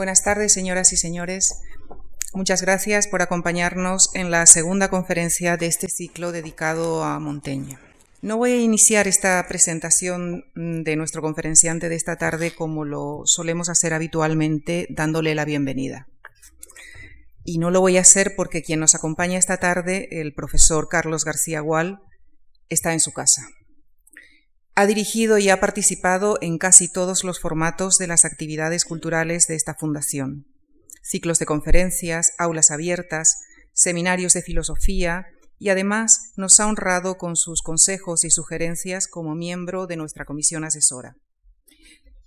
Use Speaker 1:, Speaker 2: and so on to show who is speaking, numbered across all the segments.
Speaker 1: Buenas tardes, señoras y señores. Muchas gracias por acompañarnos en la segunda conferencia de este ciclo dedicado a Montaigne. No voy a iniciar esta presentación de nuestro conferenciante de esta tarde como lo solemos hacer habitualmente, dándole la bienvenida. Y no lo voy a hacer porque quien nos acompaña esta tarde, el profesor Carlos García Gual, está en su casa. Ha dirigido y ha participado en casi todos los formatos de las actividades culturales de esta fundación. Ciclos de conferencias, aulas abiertas, seminarios de filosofía y además nos ha honrado con sus consejos y sugerencias como miembro de nuestra comisión asesora.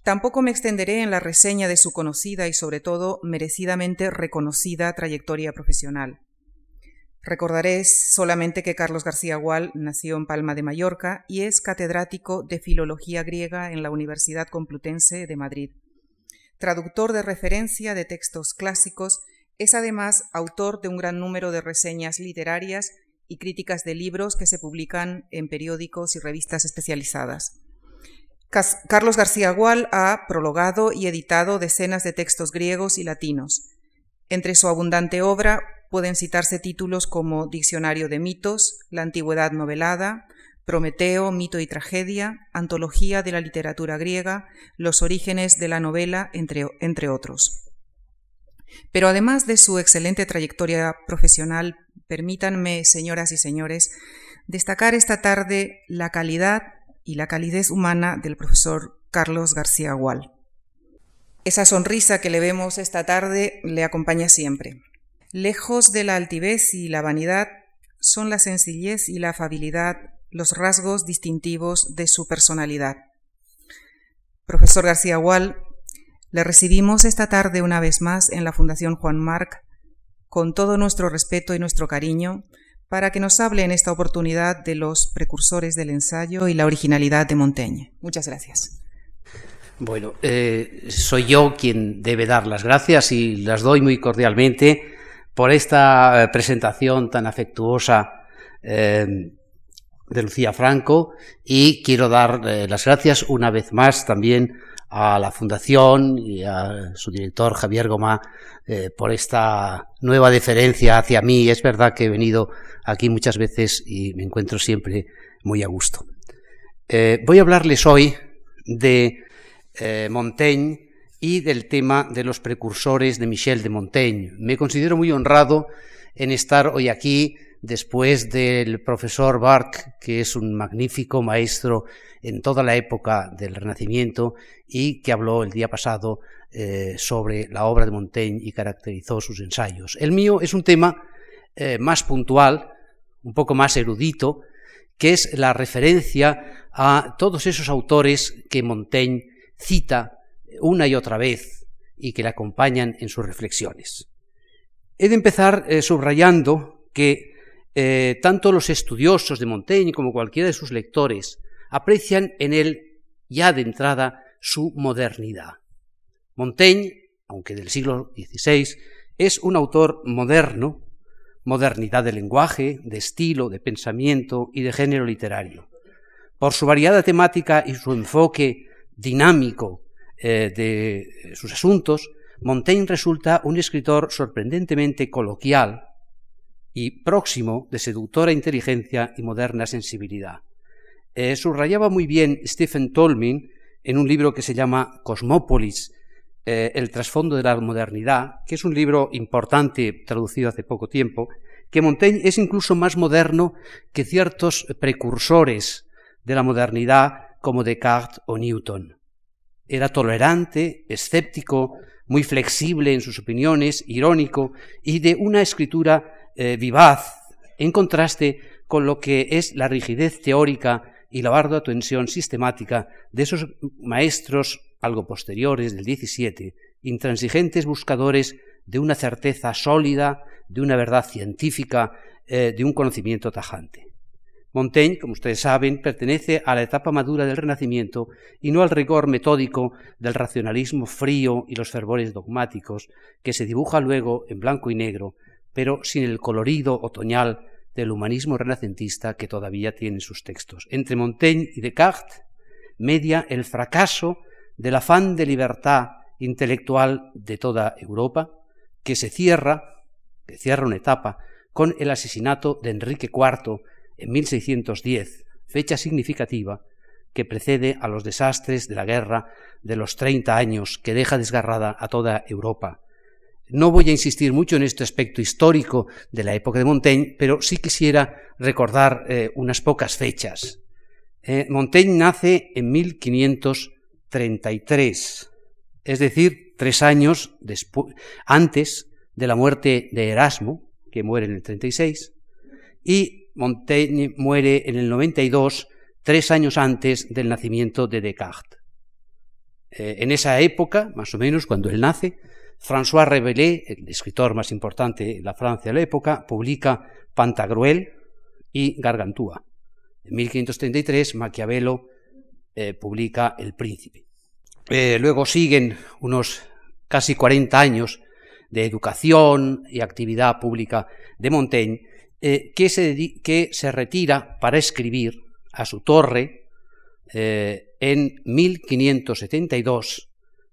Speaker 1: Tampoco me extenderé en la reseña de su conocida y sobre todo merecidamente reconocida trayectoria profesional. Recordaré solamente que Carlos García Gual nació en Palma de Mallorca y es catedrático de Filología Griega en la Universidad Complutense de Madrid. Traductor de referencia de textos clásicos, es además autor de un gran número de reseñas literarias y críticas de libros que se publican en periódicos y revistas especializadas. Carlos García Gual ha prologado y editado decenas de textos griegos y latinos. Entre su abundante obra pueden citarse títulos como Diccionario de mitos, La antigüedad novelada, Prometeo, mito y tragedia, Antología de la literatura griega, Los orígenes de la novela, entre, entre otros. Pero además de su excelente trayectoria profesional, permítanme, señoras y señores, destacar esta tarde la calidad y la calidez humana del profesor Carlos García Gual. Esa sonrisa que le vemos esta tarde le acompaña siempre. Lejos de la altivez y la vanidad, son la sencillez y la afabilidad los rasgos distintivos de su personalidad. Profesor García Gual, le recibimos esta tarde una vez más en la Fundación Juan Marc con todo nuestro respeto y nuestro cariño para que nos hable en esta oportunidad de los precursores del ensayo y la originalidad de Montaigne. Muchas gracias.
Speaker 2: Bueno, eh, soy yo quien debe dar las gracias y las doy muy cordialmente por esta eh, presentación tan afectuosa eh, de Lucía Franco y quiero dar eh, las gracias una vez más también a la Fundación y a su director Javier Gomá por esta nueva deferencia hacia mí. Es verdad que he venido aquí muchas veces y me encuentro siempre muy a gusto. voy a hablarles hoy de Montaigne y del tema de los precursores de Michel de Montaigne. Me considero muy honrado en estar hoy aquí después del profesor Barque, que es un magnífico maestro en toda la época del Renacimiento y que habló el día pasado eh, sobre la obra de Montaigne y caracterizó sus ensayos. El mío es un tema eh, más puntual, un poco más erudito, que es la referencia a todos esos autores que Montaigne cita una y otra vez y que le acompañan en sus reflexiones. He de empezar eh, subrayando que eh, tanto los estudiosos de Montaigne como cualquiera de sus lectores aprecian en él ya de entrada su modernidad. Montaigne, aunque del siglo XVI, es un autor moderno, modernidad de lenguaje, de estilo, de pensamiento y de género literario. Por su variada temática y su enfoque dinámico eh, de sus asuntos, Montaigne resulta un escritor sorprendentemente coloquial y próximo de seductora inteligencia y moderna sensibilidad. Eh, subrayaba muy bien Stephen Tolmin en un libro que se llama Cosmópolis, eh, el trasfondo de la modernidad, que es un libro importante traducido hace poco tiempo, que Montaigne es incluso más moderno que ciertos precursores de la modernidad como Descartes o Newton. Era tolerante, escéptico, muy flexible en sus opiniones, irónico y de una escritura eh, vivaz, en contraste con lo que es la rigidez teórica y la ardua tensión sistemática de esos maestros algo posteriores del XVII, intransigentes buscadores de una certeza sólida, de una verdad científica, eh, de un conocimiento tajante. Montaigne, como ustedes saben, pertenece a la etapa madura del Renacimiento y no al rigor metódico del racionalismo frío y los fervores dogmáticos que se dibuja luego en blanco y negro, pero sin el colorido otoñal del humanismo renacentista que todavía tiene sus textos. Entre Montaigne y Descartes media el fracaso del afán de libertad intelectual de toda Europa, que se cierra, que cierra una etapa con el asesinato de Enrique IV en 1610, fecha significativa que precede a los desastres de la guerra de los 30 años que deja desgarrada a toda Europa. No voy a insistir mucho en este aspecto histórico de la época de Montaigne, pero sí quisiera recordar eh, unas pocas fechas. Eh, Montaigne nace en 1533, es decir, tres años antes de la muerte de Erasmo, que muere en el 36, y Montaigne muere en el 92, tres años antes del nacimiento de Descartes. Eh, en esa época, más o menos, cuando él nace, François Rabelais, el escritor más importante de la Francia de la época, publica Pantagruel y Gargantúa. En 1533, Maquiavelo eh, publica El Príncipe. Eh, luego siguen unos casi 40 años de educación y actividad pública de Montaigne, que, se, que se retira para escribir a su torre eh, en 1572,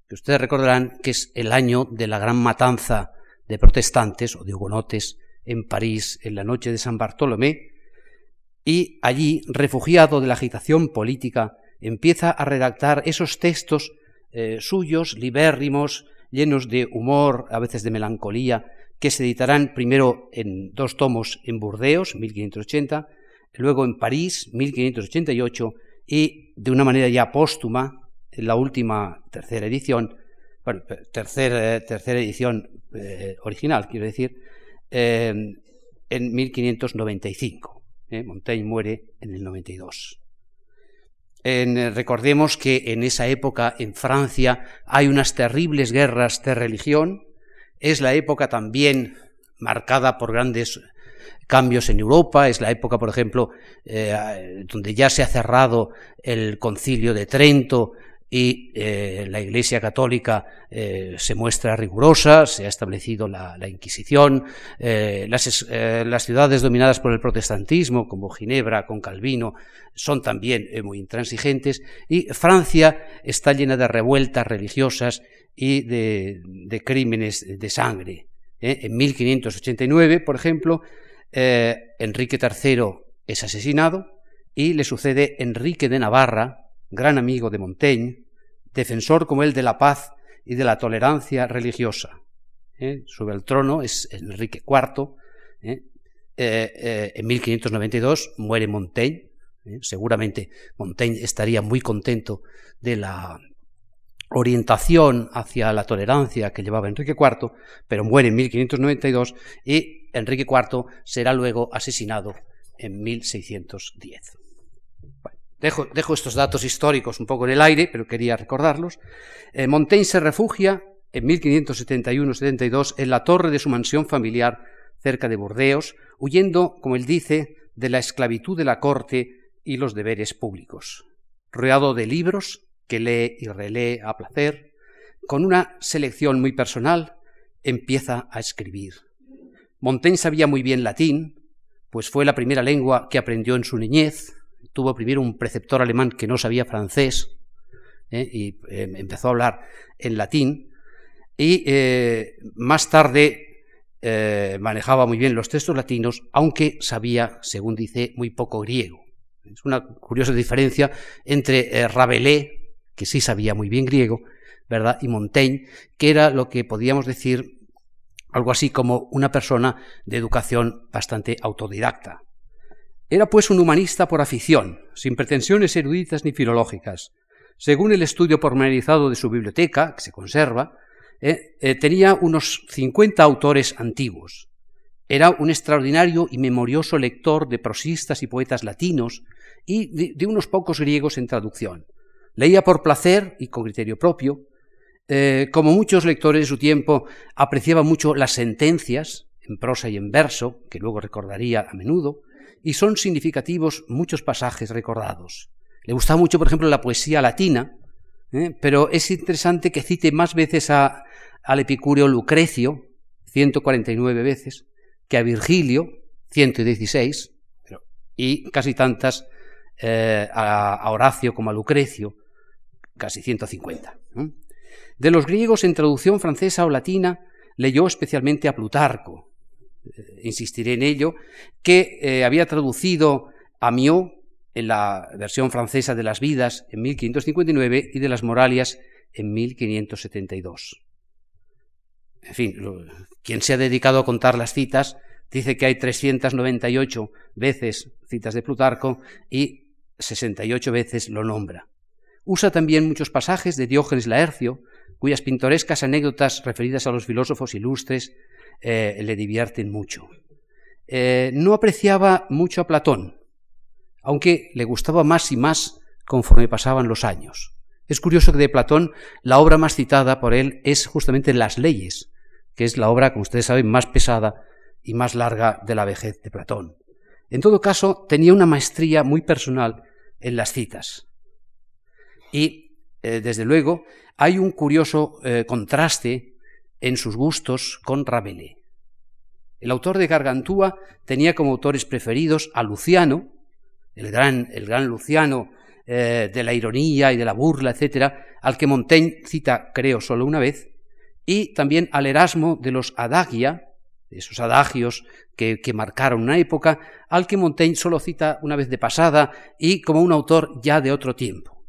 Speaker 2: que ustedes recordarán que es el año de la gran matanza de protestantes o de hugonotes en París en la noche de San Bartolomé, y allí, refugiado de la agitación política, empieza a redactar esos textos eh, suyos, libérrimos, llenos de humor, a veces de melancolía, que se editarán primero en dos tomos en Burdeos, 1580, luego en París, 1588, y de una manera ya póstuma, en la última tercera edición, bueno, tercera, tercera edición eh, original, quiero decir, eh, en 1595. ¿eh? Montaigne muere en el 92. recordemos que en esa época en Francia hay unas terribles guerras de religión, es la época también marcada por grandes cambios en Europa, es la época, por ejemplo, eh, donde ya se ha cerrado el concilio de Trento y eh, la Iglesia Católica eh, se muestra rigurosa, se ha establecido la, Inquisición, las, las, ciudades dominadas por el protestantismo, como Ginebra con Calvino, son también muy intransigentes, y Francia está llena de revueltas religiosas y de, crímenes de sangre. En 1589, por ejemplo, eh, Enrique III es asesinado y le sucede Enrique de Navarra, gran amigo de Montaigne, defensor como él de la paz y de la tolerancia religiosa. ¿eh? Sube al trono es Enrique IV. ¿eh? en 1592 muere Montaigne. Seguramente Montaigne estaría muy contento de la orientación hacia la tolerancia que llevaba Enrique IV, pero muere en 1592 y Enrique IV será luego asesinado en 1610. dejo, estos datos históricos un poco en el aire, pero quería recordarlos. Eh, Montaigne se refugia en 1571-72 en la torre de su mansión familiar cerca de Burdeos, huyendo, como él dice, de la esclavitud de la corte y los deberes públicos. Rodeado de libros, que lee y relee a placer, con una selección muy personal, empieza a escribir. Montaigne sabía muy bien latín, pues fue la primera lengua que aprendió en su niñez. Tuvo primero un preceptor alemán que no sabía francés ¿eh? y eh, empezó a hablar en latín. Y eh, más tarde manejaba muy bien los textos latinos, aunque sabía, según dice, muy poco griego. Es una curiosa diferencia entre Rabelais, que sí sabía muy bien griego, ¿verdad? Y Montaigne, que era lo que podíamos decir algo así como una persona de educación bastante autodidacta. Era pues un humanista por afición, sin pretensiones eruditas ni filológicas. Según el estudio pormenorizado de su biblioteca, que se conserva, eh, eh, tenía unos 50 autores antiguos. Era un extraordinario y memorioso lector de prosistas y poetas latinos y de unos pocos griegos en traducción. Leía por placer y con criterio propio. Eh, como muchos lectores de su tiempo, apreciaba mucho las sentencias, en prosa y en verso, que luego recordaría a menudo, y son significativos muchos pasajes recordados. Le gustaba mucho, por ejemplo, la poesía latina, ¿eh? pero es interesante que cite más veces a, al epicúreo Lucrecio, 149 veces, que a Virgilio, 116, y casi tantas eh, a, Horacio como a Lucrecio, casi 150. De los griegos en traducción francesa o latina, leyó especialmente a Plutarco, eh, insistiré en ello, que eh, había traducido a Miot en la versión francesa de las vidas en 1559 y de las moralias en 1572. En fin, quien se ha dedicado a contar las citas dice que hay 398 veces citas de Plutarco y 68 veces lo nombra. Usa también muchos pasajes de Diógenes Laercio, cuyas pintorescas anécdotas referidas a los filósofos ilustres eh, le divierten mucho. Eh, no apreciaba mucho a Platón, aunque le gustaba más y más conforme pasaban los años. Es curioso que de Platón la obra más citada por él es justamente Las leyes, que es la obra, como ustedes saben, más pesada y más larga de la vejez de Platón. En todo caso, tenía una maestría muy personal en las citas. Y, eh, desde luego, hay un curioso eh, contraste en sus gustos con Rabelais. El autor de Gargantúa tenía como autores preferidos a Luciano, el gran, Luciano eh, de la ironía y de la burla, etcétera, al que Montaigne cita, creo, solo una vez, y también al Erasmo de los Adagia, esos adagios que, que, marcaron una época, al que Montaigne solo cita una vez de pasada y como un autor ya de otro tiempo.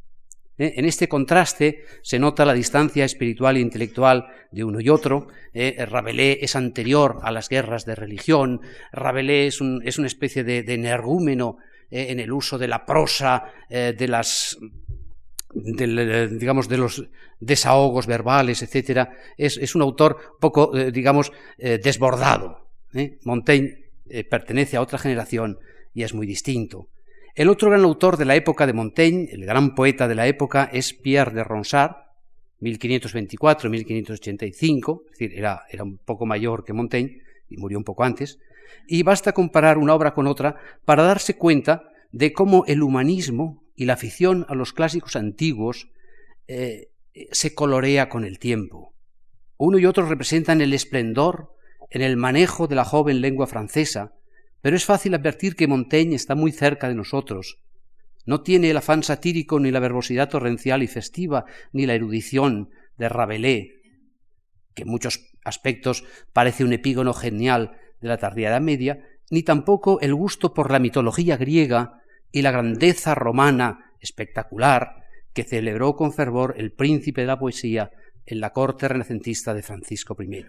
Speaker 2: ¿Eh? En este contraste se nota la distancia espiritual e intelectual de uno y otro. ¿eh? Rabelais es anterior a las guerras de religión. Rabelais es, una especie de, energúmeno ¿eh? en el uso de la prosa, de las de los desahogos verbales, etcétera, es, un autor poco, digamos, desbordado. Montaigne pertenece a otra generación y es muy distinto. El otro gran autor de la época de Montaigne, el gran poeta de la época, es Pierre de Ronsard, 1524-1585, es decir, era, un poco mayor que Montaigne y murió un poco antes, y basta comparar una obra con otra para darse cuenta de cómo el humanismo y la afición a los clásicos antiguos eh, se colorea con el tiempo. Uno y otro representan el esplendor en el manejo de la joven lengua francesa, pero es fácil advertir que Montaigne está muy cerca de nosotros. No tiene el afán satírico ni la verbosidad torrencial y festiva, ni la erudición de Rabelais, que en muchos aspectos parece un epígono genial de la tardía Edad Media, ni tampoco el gusto por la mitología griega y la grandeza romana espectacular que celebró con fervor el príncipe de la poesía en la corte renacentista de Francisco I.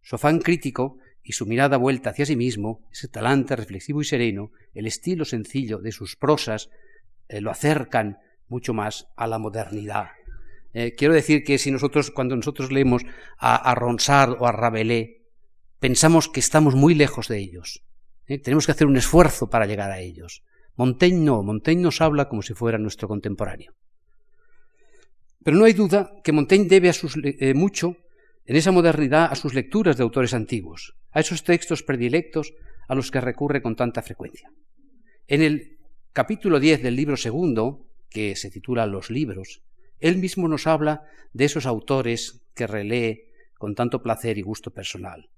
Speaker 2: Su afán crítico y su mirada vuelta hacia sí mismo, ese talante reflexivo y sereno, el estilo sencillo de sus prosas, eh, lo acercan mucho más a la modernidad. Eh, quiero decir que si nosotros, cuando nosotros leemos a, Ronsard o a Rabelais, pensamos que estamos muy lejos de ellos. ¿eh? Tenemos que hacer un esfuerzo para llegar a ellos. Montaigne no, Montaigne nos habla como si fuera nuestro contemporáneo. Pero no hay duda que Montaigne debe a mucho en esa modernidad a sus lecturas de autores antiguos, a esos textos predilectos a los que recurre con tanta frecuencia. En el capítulo 10 del libro segundo, que se titula Los libros, él mismo nos habla de esos autores que relee con tanto placer y gusto personal.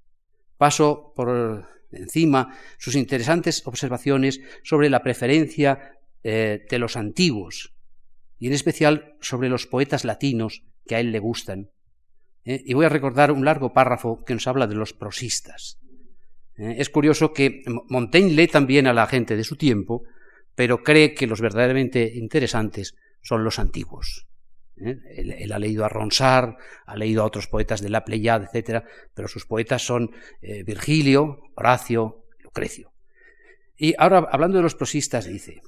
Speaker 2: Paso por encima sus interesantes observaciones sobre la preferencia eh, de los antiguos, y en especial sobre los poetas latinos que a él le gustan, ¿eh? y voy a recordar un largo párrafo que nos habla de los prosistas. ¿eh? Es curioso que Montaigne lee también a la gente de su tiempo, pero cree que los verdaderamente interesantes son los antiguos. ¿eh? Él, ha leído a Ronsard, ha leído a otros poetas de la Pleiad, etc., pero sus poetas son Virgilio, Horacio, Lucrecio. Y ahora, hablando de los prosistas, dice,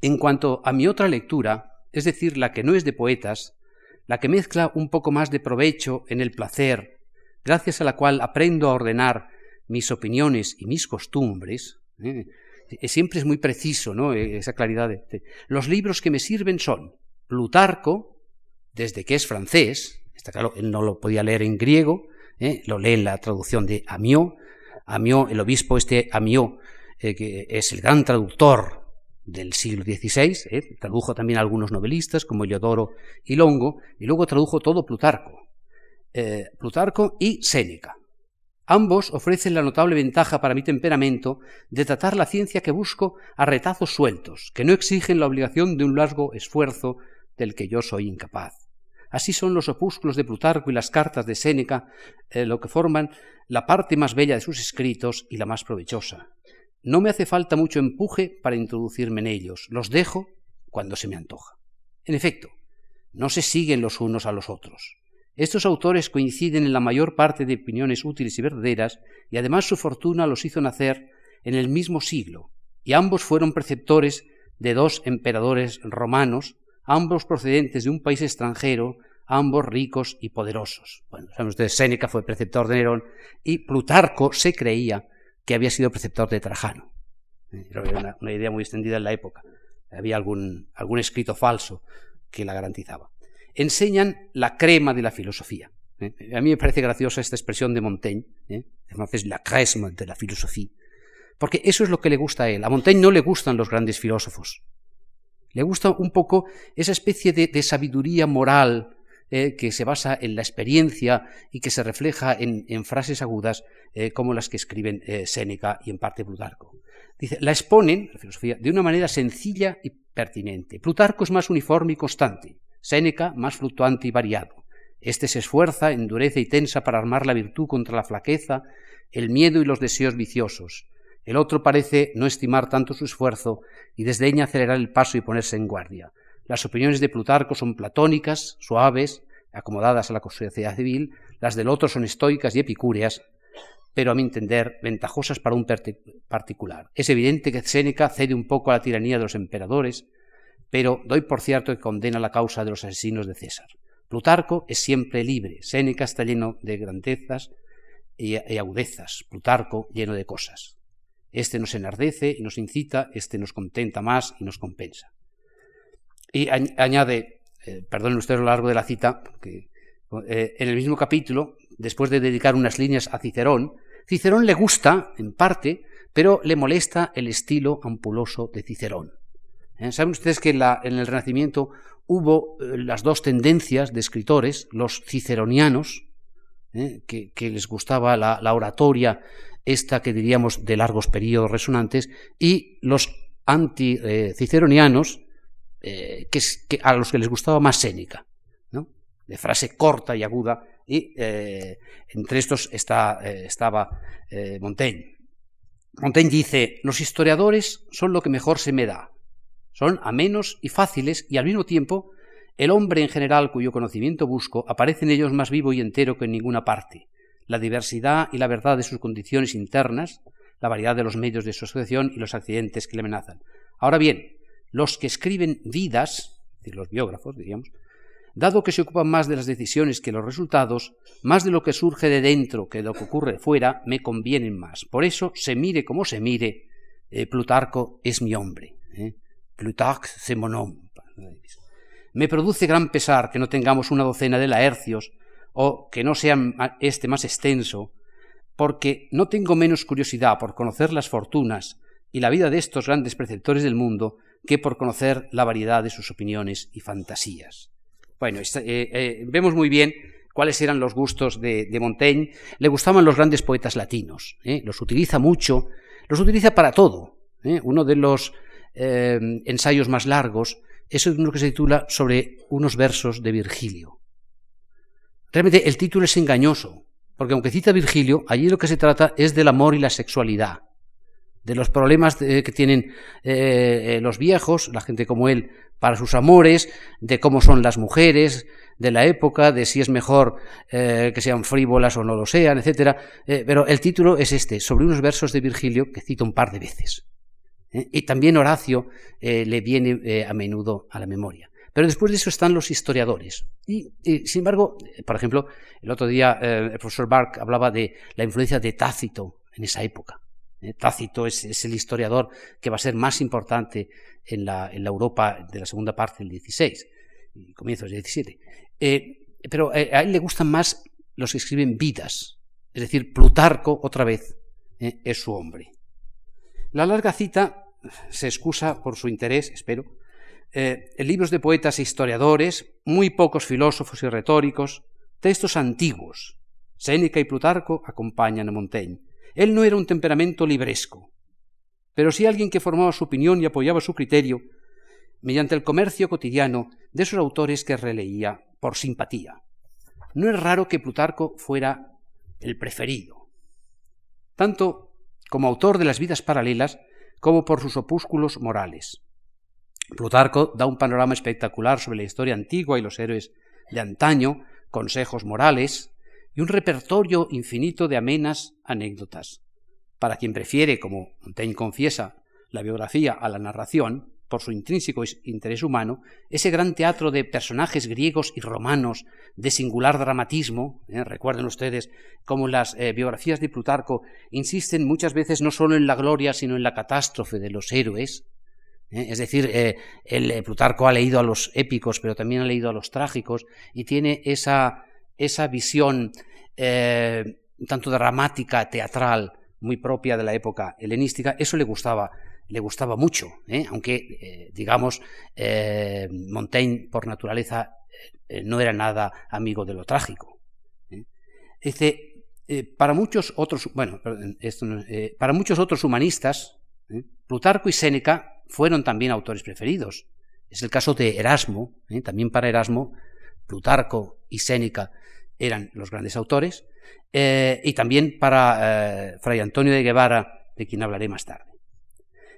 Speaker 2: en cuanto a mi otra lectura, es decir, la que no es de poetas, la que mezcla un poco más de provecho en el placer, gracias a la cual aprendo a ordenar mis opiniones y mis costumbres, ¿eh? siempre es muy preciso ¿no? E, esa claridad. De, Los libros que me sirven son Plutarco, desde que es francés, está claro, él no lo podía leer en griego, ¿eh? lo lee en la traducción de Amiot, Amiot, el obispo este Amiot, eh, que es el gran traductor del siglo XVI, ¿eh? tradujo también a algunos novelistas como Eliodoro y Longo, y luego tradujo todo Plutarco, eh, Plutarco y Séneca. Ambos ofrecen la notable ventaja para mi temperamento de tratar la ciencia que busco a retazos sueltos, que no exigen la obligación de un largo esfuerzo del que yo soy incapaz. Así son los opúsculos de Plutarco y las cartas de Séneca eh, lo que forman la parte más bella de sus escritos y la más provechosa. No me hace falta mucho empuje para introducirme en ellos, los dejo cuando se me antoja. En efecto, no se siguen los unos a los otros. Estos autores coinciden en la mayor parte de opiniones útiles y verdaderas, y además su fortuna los hizo nacer en el mismo siglo, y ambos fueron preceptores de dos emperadores romanos, ambos procedentes de un país extranjero, ambos ricos y poderosos. Bueno, saben ustedes, Séneca fue preceptor de Nerón y Plutarco se creía que había sido preceptor de Trajano. Era una, idea muy extendida en la época. Había algún, algún escrito falso que la garantizaba. Enseñan la crema de la filosofía. ¿eh? A mí me parece graciosa esta expresión de Montaigne, ¿eh? es la crème de la filosofía, porque eso es lo que le gusta a él. A Montaigne no le gustan los grandes filósofos. Le gusta un poco esa especie de, sabiduría moral eh, que se basa en la experiencia y que se refleja en, frases agudas eh, como las que escriben Séneca y en parte Plutarco. Dice, la exponen, la filosofía, de una manera sencilla y pertinente. Plutarco es más uniforme y constante, Séneca más fluctuante y variado. Este se esfuerza, endurece y tensa para armar la virtud contra la flaqueza, el miedo y los deseos viciosos. El otro parece no estimar tanto su esfuerzo y desdeña acelerar el paso y ponerse en guardia. Las opiniones de Plutarco son platónicas, suaves, acomodadas a la sociedad civil, las del otro son estoicas y epicúreas, pero a mi entender ventajosas para un particular. Es evidente que Séneca cede un poco a la tiranía de los emperadores, pero doy por cierto que condena la causa de los asesinos de César. Plutarco es siempre libre, Séneca está lleno de grandezas y, agudezas, Plutarco lleno de cosas. Este nos enardece y nos incita, este nos contenta más y nos compensa. Y añade, eh, perdonen ustedes lo largo de la cita, porque eh, en el mismo capítulo, después de dedicar unas líneas a Cicerón, Cicerón le gusta, en parte, pero le molesta el estilo ampuloso de Cicerón. ¿Eh? Saben ustedes que en, el Renacimiento hubo eh, las dos tendencias de escritores, los ciceronianos, que, les gustaba la, oratoria, esta que diríamos de largos periodos resonantes, y los anti-ciceronianos, que, a los que les gustaba más Séneca, de frase corta y aguda, y eh, entre estos está, eh, estaba eh, Montaigne. Montaigne dice, los historiadores son lo que mejor se me da. Son amenos y fáciles y al mismo tiempo el hombre en general cuyo conocimiento busco aparece en ellos más vivo y entero que en ninguna parte. La diversidad y la verdad de sus condiciones internas, la variedad de los medios de su asociación y los accidentes que le amenazan. Ahora bien, los que escriben vidas, los biógrafos, diríamos, dado que se ocupan más de las decisiones que los resultados, más de lo que surge de dentro que de lo que ocurre fuera, me convienen más. Por eso, se mire como se mire, eh, Plutarco es mi hombre. ¿eh? Plutarque c'est. Me produce gran pesar que no tengamos una docena de laercios o que no sea este más extenso, porque no tengo menos curiosidad por conocer las fortunas y la vida de estos grandes preceptores del mundo que por conocer la variedad de sus opiniones y fantasías. Bueno, eh, eh, vemos muy bien cuáles eran los gustos de, Montaigne. Le gustaban los grandes poetas latinos, ¿eh? los utiliza mucho, los utiliza para todo. Uno de los ensayos más largos es uno que se titula sobre unos versos de Virgilio. Realmente el título es engañoso, porque aunque cita Virgilio, allí lo que se trata es del amor y la sexualidad, de los problemas que tienen los viejos, la gente como él, para sus amores, de cómo son las mujeres de la época, de si es mejor eh, que sean frívolas o no lo sean, etc. Eh, pero el título es este, sobre unos versos de Virgilio que cito un par de veces. ¿eh? Y también Horacio le viene a menudo a la memoria. Pero después de eso están los historiadores. Y, sin embargo, por ejemplo, el otro día el profesor Bark hablaba de la influencia de Tácito en esa época. Tácito es, el historiador que va a ser más importante en la, Europa de la segunda parte del 16 y comienzos del 17. Eh, pero eh, a él le gustan más los que escriben vidas, es decir, Plutarco, otra vez, eh, es su hombre. La larga cita se excusa por su interés, espero, en libros de poetas e historiadores, muy pocos filósofos y retóricos, textos antiguos. Séneca y Plutarco acompañan a Montaigne. Él no era un temperamento libresco, pero sí alguien que formaba su opinión y apoyaba su criterio, mediante el comercio cotidiano de esos autores que releía por simpatía. No es raro que Plutarco fuera el preferido, tanto como autor de las vidas paralelas como por sus opúsculos morales. Plutarco da un panorama espectacular sobre la historia antigua y los héroes de antaño, consejos morales y un repertorio infinito de amenas anécdotas. Para quien prefiere, como Montaigne confiesa, la biografía a la narración, por su intrínseco interés humano, ese gran teatro de personajes griegos y romanos de singular dramatismo, ¿eh? recuerden ustedes cómo las eh, biografías de Plutarco insisten muchas veces no solo en la gloria, sino en la catástrofe de los héroes, ¿eh? es decir, el Plutarco ha leído a los épicos, pero también ha leído a los trágicos, y tiene esa, esa visión tanto dramática, teatral, muy propia de la época helenística, eso le gustaba le gustaba mucho, ¿eh? aunque, eh, digamos, eh, Montaigne por naturaleza no era nada amigo de lo trágico. Dice, para muchos otros, bueno, para muchos otros humanistas, Plutarco y Séneca fueron también autores preferidos. Es el caso de Erasmo, también para Erasmo, Plutarco y Séneca eran los grandes autores, y también para Fray Antonio de Guevara, de quien hablaré más tarde.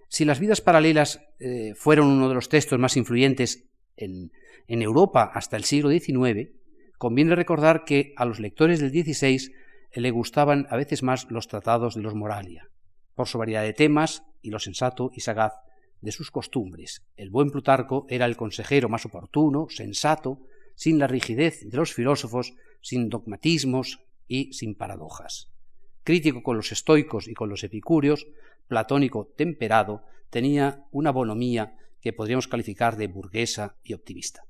Speaker 2: Si las vidas paralelas eh, fueron uno de los textos más influyentes en, Europa hasta el siglo XIX, conviene recordar que a los lectores del XVI le gustaban a veces más los tratados de los Moralia, por su variedad de temas y lo sensato y sagaz de sus costumbres. El buen Plutarco era el consejero más oportuno, sensato, sin la rigidez de los filósofos, sin dogmatismos y sin paradojas. Crítico con los estoicos y con los epicúreos, platónico temperado, tenía una bonomía que podríamos calificar de burguesa y optimista.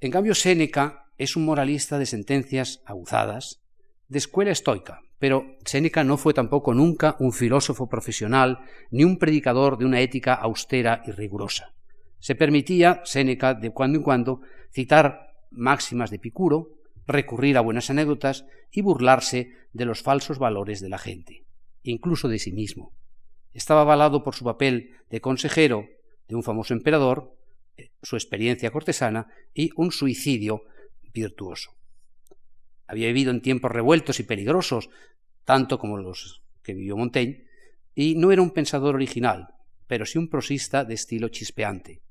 Speaker 2: En cambio, Séneca es un moralista de sentencias aguzadas, de escuela estoica, pero Séneca no fue tampoco nunca un filósofo profesional ni un predicador de una ética austera y rigurosa. Se permitía, Séneca, de cuando en cuando, citar máximas de Epicuro, recurrir a buenas anécdotas y burlarse de los falsos valores de la gente incluso de sí mismo. Estaba avalado por su papel de consejero de un famoso emperador, eh, su experiencia cortesana y un suicidio virtuoso. Había vivido en tiempos revueltos y peligrosos, tanto como los que vivió Montaigne, y no era un pensador original, pero sí un prosista de estilo chispeante.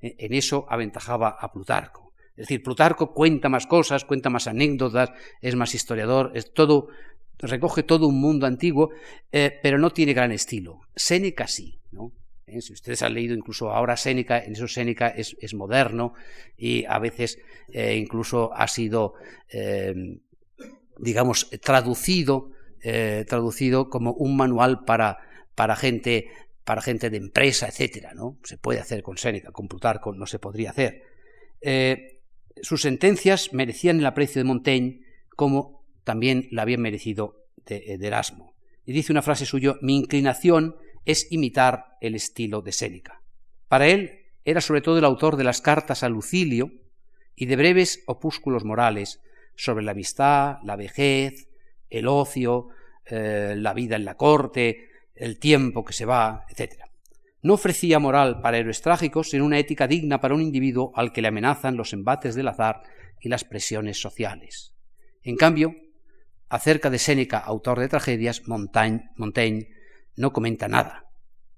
Speaker 2: Eh, en eso aventajaba a Plutarco. Es decir, Plutarco cuenta más cosas, cuenta más anécdotas, es más historiador, es todo recoge todo un mundo antiguo, eh, pero no tiene gran estilo. Séneca sí, ¿no? Eh, si ustedes han leído incluso ahora Séneca, en eso Séneca es, moderno y a veces eh, incluso ha sido, digamos, traducido, traducido como un manual para, para gente para gente de empresa, etcétera, ¿no? Se puede hacer con Séneca, con Plutarco no se podría hacer. Sus sentencias merecían el aprecio de Montaigne como también la había merecido de, Erasmo. Y dice una frase suya, mi inclinación es imitar el estilo de Séneca. Para él era sobre todo el autor de las cartas a Lucilio y de breves opúsculos morales sobre la amistad, la vejez, el ocio, eh, la vida en la corte, el tiempo que se va, etc. No ofrecía moral para héroes trágicos, sino una ética digna para un individuo al que le amenazan los embates del azar y las presiones sociales. En cambio, Acerca de Séneca, autor de tragedias, Montaigne, no comenta nada.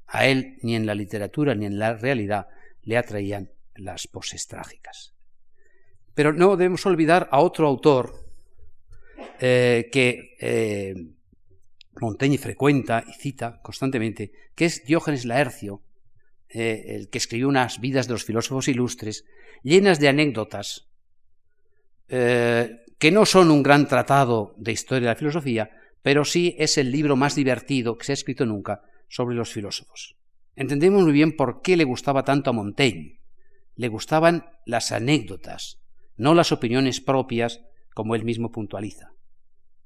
Speaker 2: A él, ni en la literatura ni en la realidad, le atraían las poses trágicas. Pero no debemos olvidar a otro autor eh, que eh, Montaigne frecuenta y cita constantemente, que es Diógenes Laercio, eh, el que escribió unas vidas de los filósofos ilustres, llenas de anécdotas, que no son un gran tratado de historia de la filosofía, pero sí es el libro más divertido que se ha escrito nunca sobre los filósofos. Entendemos muy bien por qué le gustaba tanto a Montaigne. Le gustaban las anécdotas, no las opiniones propias, como él mismo puntualiza.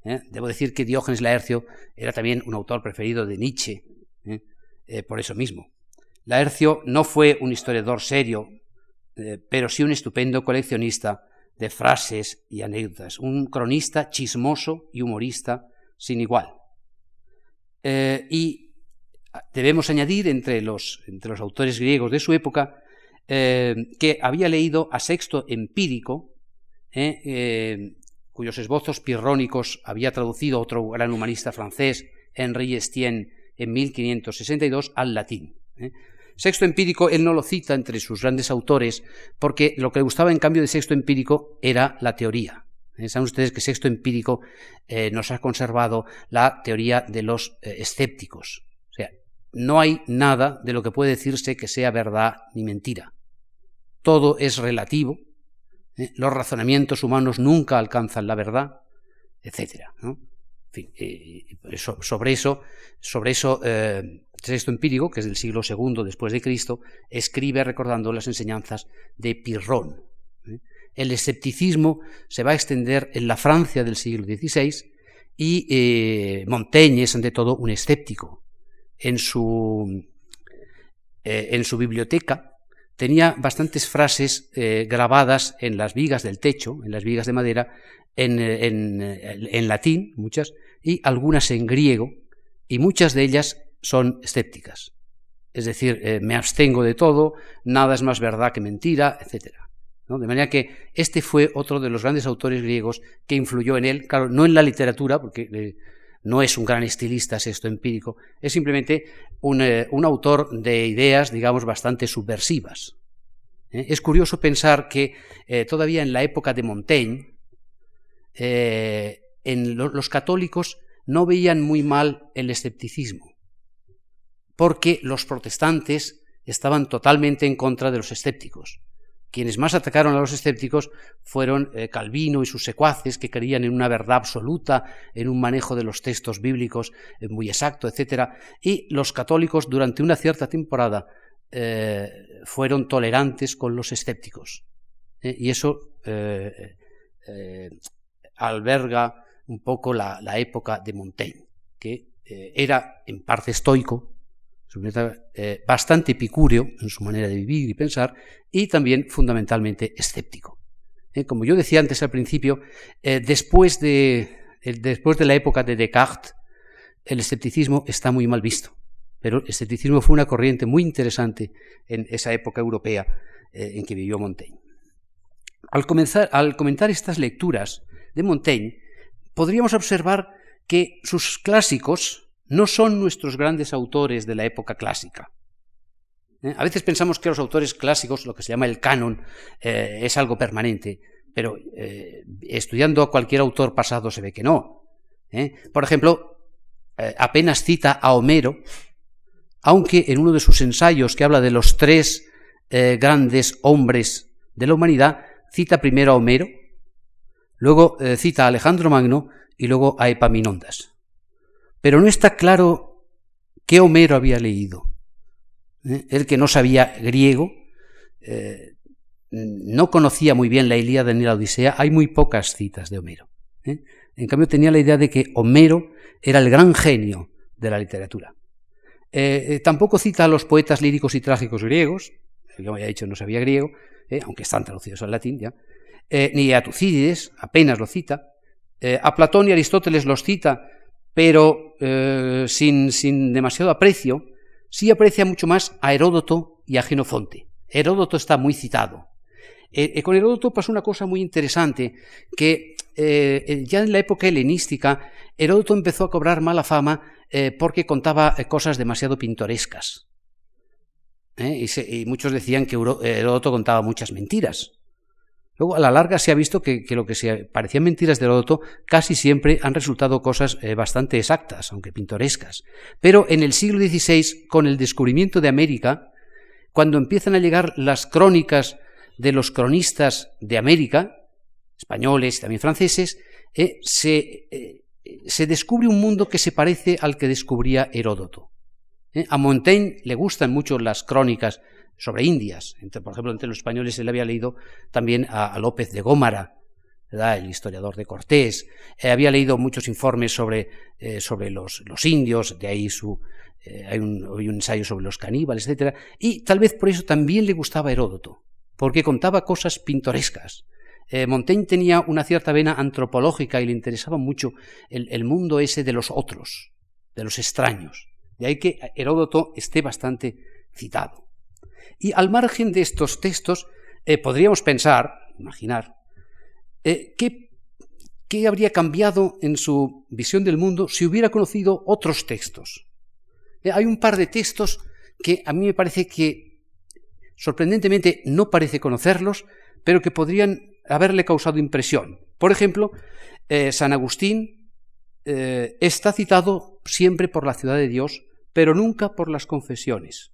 Speaker 2: ¿Eh? Debo decir que Diógenes Laercio era también un autor preferido de Nietzsche, ¿eh? Eh, por eso mismo. Laercio no fue un historiador serio, pero sí un estupendo coleccionista de frases y anécdotas, un cronista chismoso y humorista sin igual. Y debemos añadir entre los, entre los autores griegos de su época que había leído a Sexto Empírico, cuyos esbozos pirrónicos había traducido otro gran humanista francés, Henri Estienne, en 1562 al latín. Sexto empírico, él no lo cita entre sus grandes autores, porque lo que le gustaba en cambio de sexto empírico era la teoría. ¿Eh? Saben ustedes que sexto empírico eh, nos ha conservado la teoría de los eh, escépticos. O sea, no hay nada de lo que puede decirse que sea verdad ni mentira. Todo es relativo. Los razonamientos humanos nunca alcanzan la verdad, etc. En fin, sobre eso, sobre eso Sexto Empírico, que es del siglo II después de Cristo, escribe recordando las enseñanzas de Pirrón. ¿eh? El escepticismo se va a extender en la Francia del siglo XVI y eh, Montaigne es ante todo un escéptico. Eh, en su biblioteca tenía bastantes frases grabadas en las vigas del techo, en las vigas de madera, en, en latín, muchas, y algunas en griego, y muchas de ellas son escépticas. Es decir, eh, me abstengo de todo, nada es más verdad que mentira, etc. De manera que este fue otro de los grandes autores griegos que influyó en él, claro, no en la literatura, porque eh, no es un gran estilista sexto empírico, es simplemente un, eh, autor de ideas, digamos, bastante subversivas. Es curioso pensar que todavía en la época de Montaigne, en los católicos no veían muy mal el escepticismo porque los protestantes estaban totalmente en contra de los escépticos. Quienes más atacaron a los escépticos fueron eh, Calvino y sus secuaces, que creían en una verdad absoluta, en un manejo de los textos bíblicos eh, muy exacto, etc. Y los católicos, durante una cierta temporada, eh, fueron tolerantes con los escépticos. y eso alberga un poco la, la, época de Montaigne, que era en parte estoico, eh, bastante epicúreo en su manera de vivir y pensar, y también fundamentalmente escéptico. Eh, como yo decía antes al principio, eh, después, de, después de la época de Descartes, el escepticismo está muy mal visto. Pero el escepticismo fue una corriente muy interesante en esa época europea en que vivió Montaigne. Al, comenzar, al comentar estas lecturas de Montaigne, podríamos observar que sus clásicos, no son nuestros grandes autores de la época clásica. ¿Eh? A veces pensamos que los autores clásicos, lo que se llama el canon, eh, es algo permanente, pero eh, estudiando a cualquier autor pasado se ve que no. Por ejemplo, apenas cita a Homero, aunque en uno de sus ensayos que habla de los tres grandes hombres de la humanidad, cita primero a Homero, luego cita a Alejandro Magno y luego a Epaminondas. Pero no está claro qué Homero había leído. ¿Eh? Él que no sabía griego, eh, no conocía muy bien la Ilíada ni la Odisea, hay muy pocas citas de Homero. ¿eh? En cambio tenía la idea de que Homero era el gran genio de la literatura. tampoco cita a los poetas líricos y trágicos griegos, como ya he dicho no sabía griego, aunque están traducidos al latín ya, ni a Tucídides, apenas lo cita, a Platón y Aristóteles los cita, pero eh, sin, sin, demasiado aprecio, sí aprecia mucho más a Heródoto y a Genofonte. Heródoto está muy citado. Eh, eh, con Heródoto pasó una cosa muy interesante, que ya en la época helenística, Heródoto empezó a cobrar mala fama porque contaba cosas demasiado pintorescas. Y, y, muchos decían que Heródoto contaba muchas mentiras. Luego, a la larga se ha visto que, lo que se parecían mentiras de Heródoto casi siempre han resultado cosas eh, bastante exactas, aunque pintorescas. Pero en el siglo XVI, con el descubrimiento de América, cuando empiezan a llegar las crónicas de los cronistas de América, españoles y también franceses, eh, se, eh, se, descubre un mundo que se parece al que descubría Heródoto. A Montaigne le gustan mucho las crónicas sobre Indias. por ejemplo, entre los españoles él había leído también a, López de Gómara, el historiador de Cortés. Eh, había leído muchos informes sobre, eh, sobre los, indios, de ahí su, eh, hay, un, un, ensayo sobre los caníbales, etc. Y tal vez por eso también le gustaba Heródoto, porque contaba cosas pintorescas. Montaigne tenía una cierta vena antropológica y le interesaba mucho el, el mundo ese de los otros, de los extraños. De ahí que Heródoto esté bastante citado. Y al margen de estos textos, eh, podríamos pensar, imaginar, eh, ¿qué, ¿qué habría cambiado en su visión del mundo si hubiera conocido otros textos? Eh, hay un par de textos que a mí me parece que sorprendentemente no parece conocerlos, pero que podrían haberle causado impresión. Por ejemplo, San Agustín está citado siempre por la ciudad de Dios, pero nunca por las confesiones.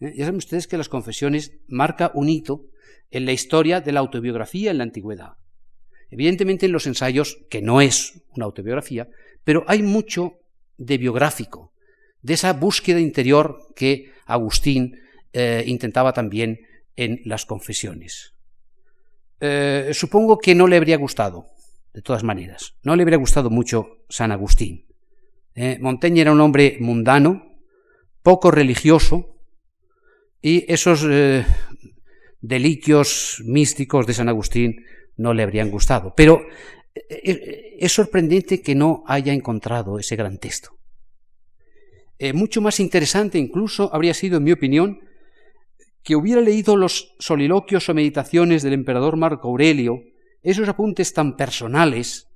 Speaker 2: Ya saben ustedes que las confesiones marca un hito en la historia de la autobiografía en la antigüedad. Evidentemente en los ensayos, que no es una autobiografía, pero hay mucho de biográfico, de esa búsqueda interior que Agustín eh, intentaba también en las confesiones. Eh, supongo que no le habría gustado, de todas maneras, no le habría gustado mucho San Agustín. Eh, Montaigne era un hombre mundano, poco religioso, y esos delicios místicos de San Agustín no le habrían gustado. Pero eh, eh, es sorprendente que no haya encontrado ese gran texto. Eh, mucho más interesante incluso habría sido, en mi opinión, que hubiera leído los soliloquios o meditaciones del emperador Marco Aurelio, esos apuntes tan personales,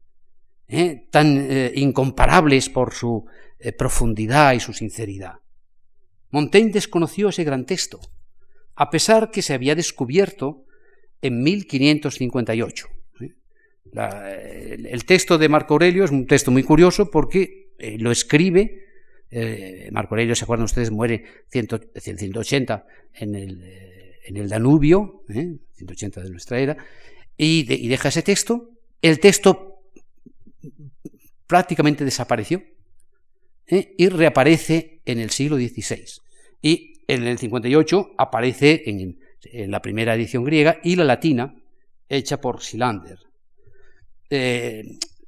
Speaker 2: tan incomparables por su profundidad y su sinceridad. Montaigne desconoció ese gran texto a pesar que se había descubierto en 1558. el texto de Marco Aurelio es un texto muy curioso porque eh, lo escribe, eh, Marco Aurelio, ¿se acuerdan ustedes? Muere 180 en el, eh, en el Danubio, 180 de nuestra era, y deja ese texto. El texto prácticamente desapareció y reaparece en el siglo XVI. Y en el 58 aparece en, la primera edición griega y la latina, hecha por Silander. Eh,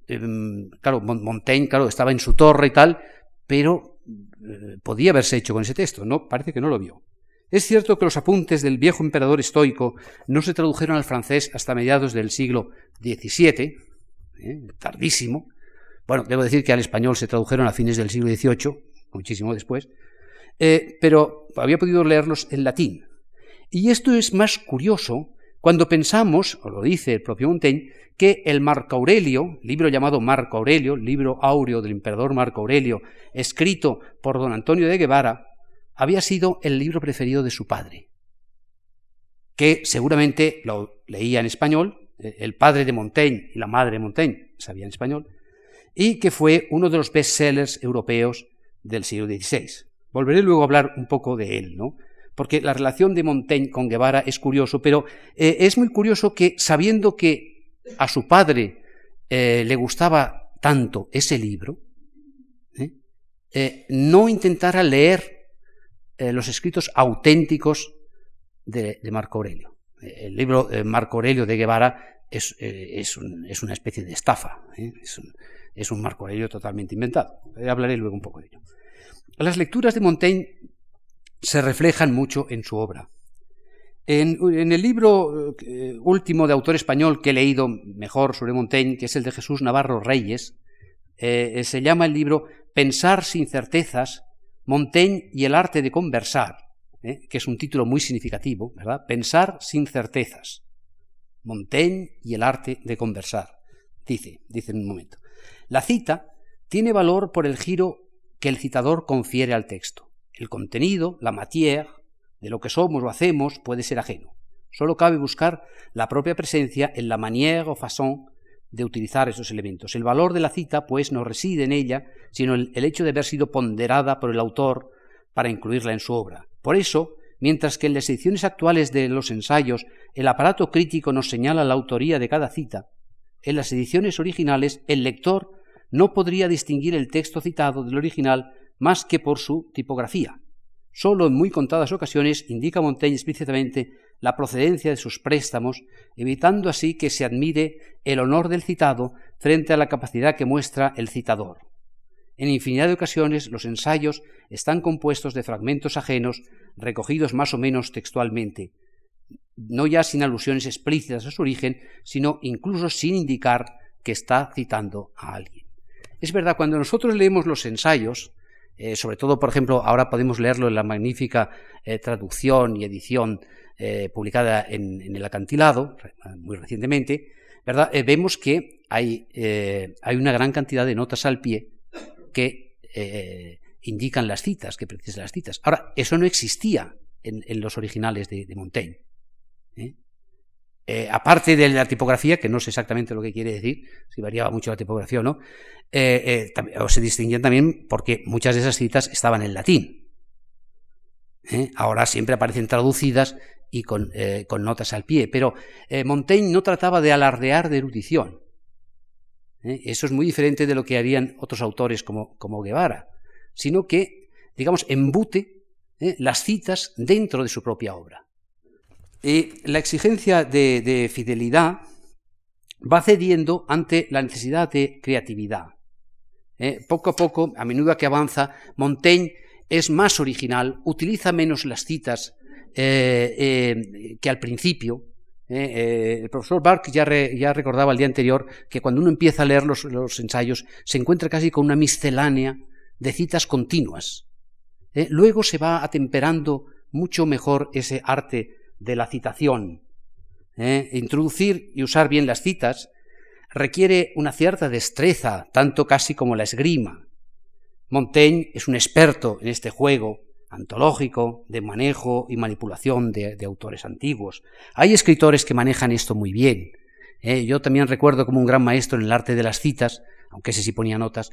Speaker 2: em, claro, Montaigne claro, estaba en su torre y tal, pero eh, podía haberse hecho con ese texto, ¿no? Parece que no lo vio. Es cierto que los apuntes del viejo emperador estoico no se tradujeron al francés hasta mediados del siglo XVII, ¿eh? tardísimo. Bueno, debo decir que al español se tradujeron a fines del siglo XVIII, muchísimo después, eh, pero había podido leerlos en latín. Y esto es más curioso cuando pensamos, o lo dice el propio Montaigne, que el Marco Aurelio, libro llamado Marco Aurelio, libro áureo del emperador Marco Aurelio, escrito por don Antonio de Guevara, había sido el libro preferido de su padre, que seguramente lo leía en español, eh, el padre de Montaigne y la madre de Montaigne sabían español, y que fue uno de los bestsellers europeos del siglo XVI. Volveré luego a hablar un poco de él, ¿no? Porque la relación de Montaigne con Guevara es curioso, pero eh, es muy curioso que sabiendo que a su padre eh, le gustaba tanto ese libro, ¿eh? no intentara leer los escritos auténticos de, Marco Aurelio. El libro Marco Aurelio de Guevara es, es, una especie de estafa, es, un, Marco Aurelio totalmente inventado. Hablaré luego un poco de ello. Las lecturas de Montaigne se reflejan mucho en su obra. En, el libro eh, último de autor español que he leído mejor sobre Montaigne, que es el de Jesús Navarro Reyes, eh, se llama el libro Pensar sin certezas, Montaigne y el arte de conversar, eh, que es un título muy significativo, ¿verdad? Pensar sin certezas, Montaigne y el arte de conversar. Dice, dice en un momento. La cita tiene valor por el giro que el citador confiere al texto. El contenido, la matière, de lo que somos o hacemos puede ser ajeno. Solo cabe buscar la propia presencia en la manière o façon de utilizar esos elementos. El valor de la cita, pues, no reside en ella, sino en el hecho de haber sido ponderada por el autor para incluirla en su obra. Por eso, mientras que en las ediciones actuales de los ensayos el aparato crítico nos señala la autoría de cada cita, en las ediciones originales el lector no podría distinguir el texto citado del original más que por su tipografía. Solo en muy contadas ocasiones indica Montaigne explícitamente la procedencia de sus préstamos, evitando así que se admire el honor del citado frente a la capacidad que muestra el citador. En infinidad de ocasiones los ensayos están compuestos de fragmentos ajenos recogidos más o menos textualmente, no ya sin alusiones explícitas a su origen, sino incluso sin indicar que está citando a alguien. Es verdad, cuando nosotros leemos los ensayos, eh, sobre todo, por ejemplo, ahora podemos leerlo en la magnífica eh, traducción y edición eh, publicada en, el acantilado, muy recientemente, ¿verdad? vemos que hay, hay, una gran cantidad de notas al pie que indican las citas, que precisan las citas. Ahora, eso no existía en, los originales de, de Montaigne. Eh, aparte de la tipografía, que no sé exactamente lo que quiere decir, si variaba mucho la tipografía o no, eh, eh, o se distinguían también porque muchas de esas citas estaban en latín. Ahora siempre aparecen traducidas y con, notas al pie, pero Montaigne no trataba de alardear de erudición. Eso es muy diferente de lo que harían otros autores como, como Guevara, sino que, digamos, embute las citas dentro de su propia obra la exigencia de, fidelidad va cediendo ante la necesidad de creatividad. ¿eh? poco a poco, a menudo que avanza, Montaigne es más original, utiliza menos las citas eh, eh, que al principio. el profesor Bark ya, recordaba el día anterior que cuando uno empieza a leer los, ensayos se encuentra casi con una miscelánea de citas continuas. luego se va atemperando mucho mejor ese arte de la citación. ¿eh? Introducir y usar bien las citas requiere una cierta destreza, tanto casi como la esgrima. Montaigne es un experto en este juego antológico de manejo y manipulación de, autores antiguos. Hay escritores que manejan esto muy bien. ¿eh? Yo también recuerdo como un gran maestro en el arte de las citas, aunque ese sí ponía notas,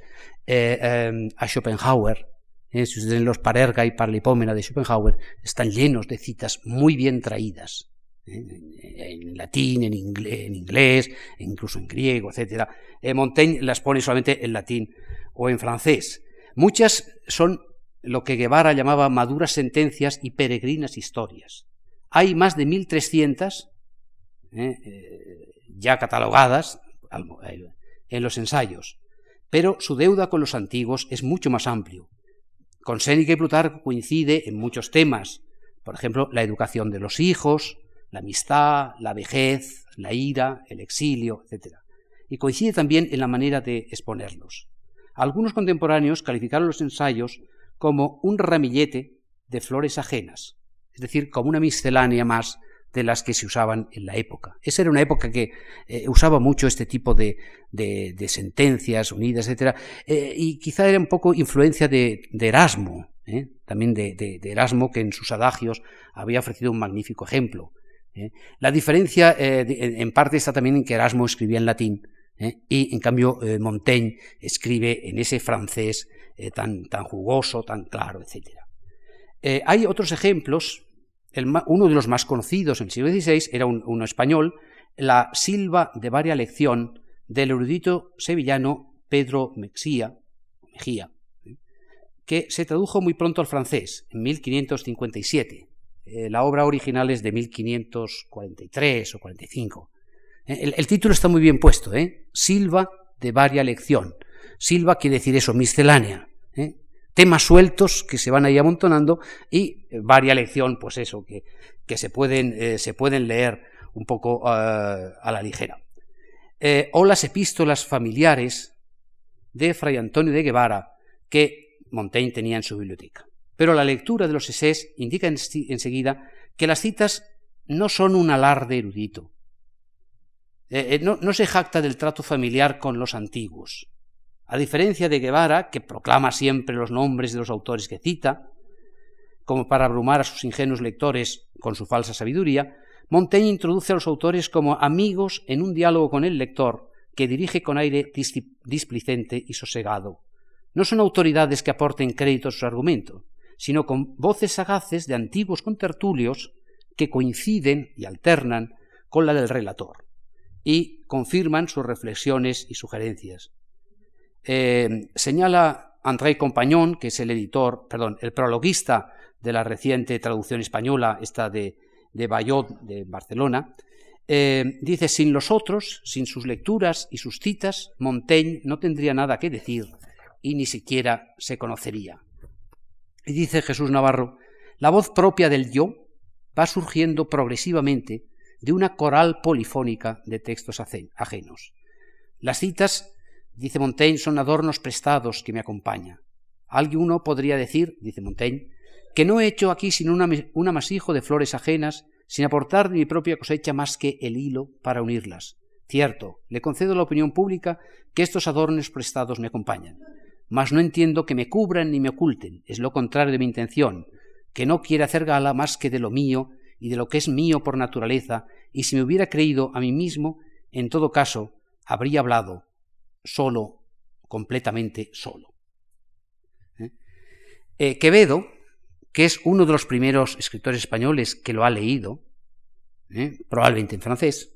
Speaker 2: eh, a Schopenhauer, ¿eh? si ustedes los Parerga y Parlipómena de Schopenhauer, están llenos de citas muy bien traídas, ¿eh? en latín, en inglés, incluso en griego, etc. Eh, Montaigne las pone solamente en latín o en francés. Muchas son lo que Guevara llamaba maduras sentencias y peregrinas historias. Hay más de 1300 ya catalogadas en los ensayos, pero su deuda con los antiguos es mucho más amplio. Con Séneca y Plutarco coincide en muchos temas, por ejemplo, la educación de los hijos, la amistad, la vejez, la ira, el exilio, etc. Y coincide también en la manera de exponerlos. Algunos contemporáneos calificaron los ensayos como un ramillete de flores ajenas, es decir, como una miscelánea más de las que se usaban en la época. Esa era una época que eh, usaba mucho este tipo de, sentencias unidas, etc. Eh, y quizá era un poco influencia de, Erasmo, ¿eh? también de, Erasmo, que en sus adagios había ofrecido un magnífico ejemplo. La diferencia en parte está también en que Erasmo escribía en latín y en cambio Montaigne escribe en ese francés tan, tan jugoso, tan claro, etc. hay otros ejemplos uno de los más conocidos en el siglo XVI era un, uno español, la Silva de varia lección del erudito sevillano Pedro Mexía, Mejía, que se tradujo muy pronto al francés, en 1557. Eh, la obra original es de 1543 o 45. Eh, el, el título está muy bien puesto, ¿eh? Silva de varia lección. Silva quiere decir eso, miscelánea. ¿eh? Temas sueltos que se van ahí amontonando y eh, varia lección, pues eso, que, que se, pueden, eh, se pueden leer un poco eh, a la ligera. o las epístolas familiares de Fray Antonio de Guevara que Montaigne tenía en su biblioteca. Pero la lectura de los esés indica enseguida que las citas no son un alarde erudito. no se jacta del trato familiar con los antiguos. A diferencia de Guevara, que proclama siempre los nombres de los autores que cita, como para abrumar a sus ingenuos lectores con su falsa sabiduría, Montaigne introduce a los autores como amigos en un diálogo con el lector que dirige con aire displicente y sosegado. No son autoridades que aporten crédito a su argumento, sino con voces sagaces de antiguos contertulios que coinciden y alternan con la del relator y confirman sus reflexiones y sugerencias. Eh, señala André Compañón, que es el editor, perdón, el prologuista de la reciente traducción española, esta de, de Bayot, de Barcelona, eh, dice, sin los otros, sin sus lecturas y sus citas, Montaigne no tendría nada que decir y ni siquiera se conocería. Y dice Jesús Navarro, la voz propia del yo va surgiendo progresivamente de una coral polifónica de textos ajenos. Las citas Dice Montaigne, son adornos prestados que me acompañan. Alguno podría decir, dice Montaigne, que no he hecho aquí sino un amasijo de flores ajenas, sin aportar mi propia cosecha más que el hilo para unirlas. Cierto, le concedo a la opinión pública que estos adornos prestados me acompañan, mas no entiendo que me cubran ni me oculten, es lo contrario de mi intención, que no quiere hacer gala más que de lo mío y de lo que es mío por naturaleza, y si me hubiera creído a mí mismo, en todo caso, habría hablado solo, completamente solo. ¿Eh? Eh, Quevedo, que es uno de los primeros escritores españoles que lo ha leído, ¿eh? probablemente en francés,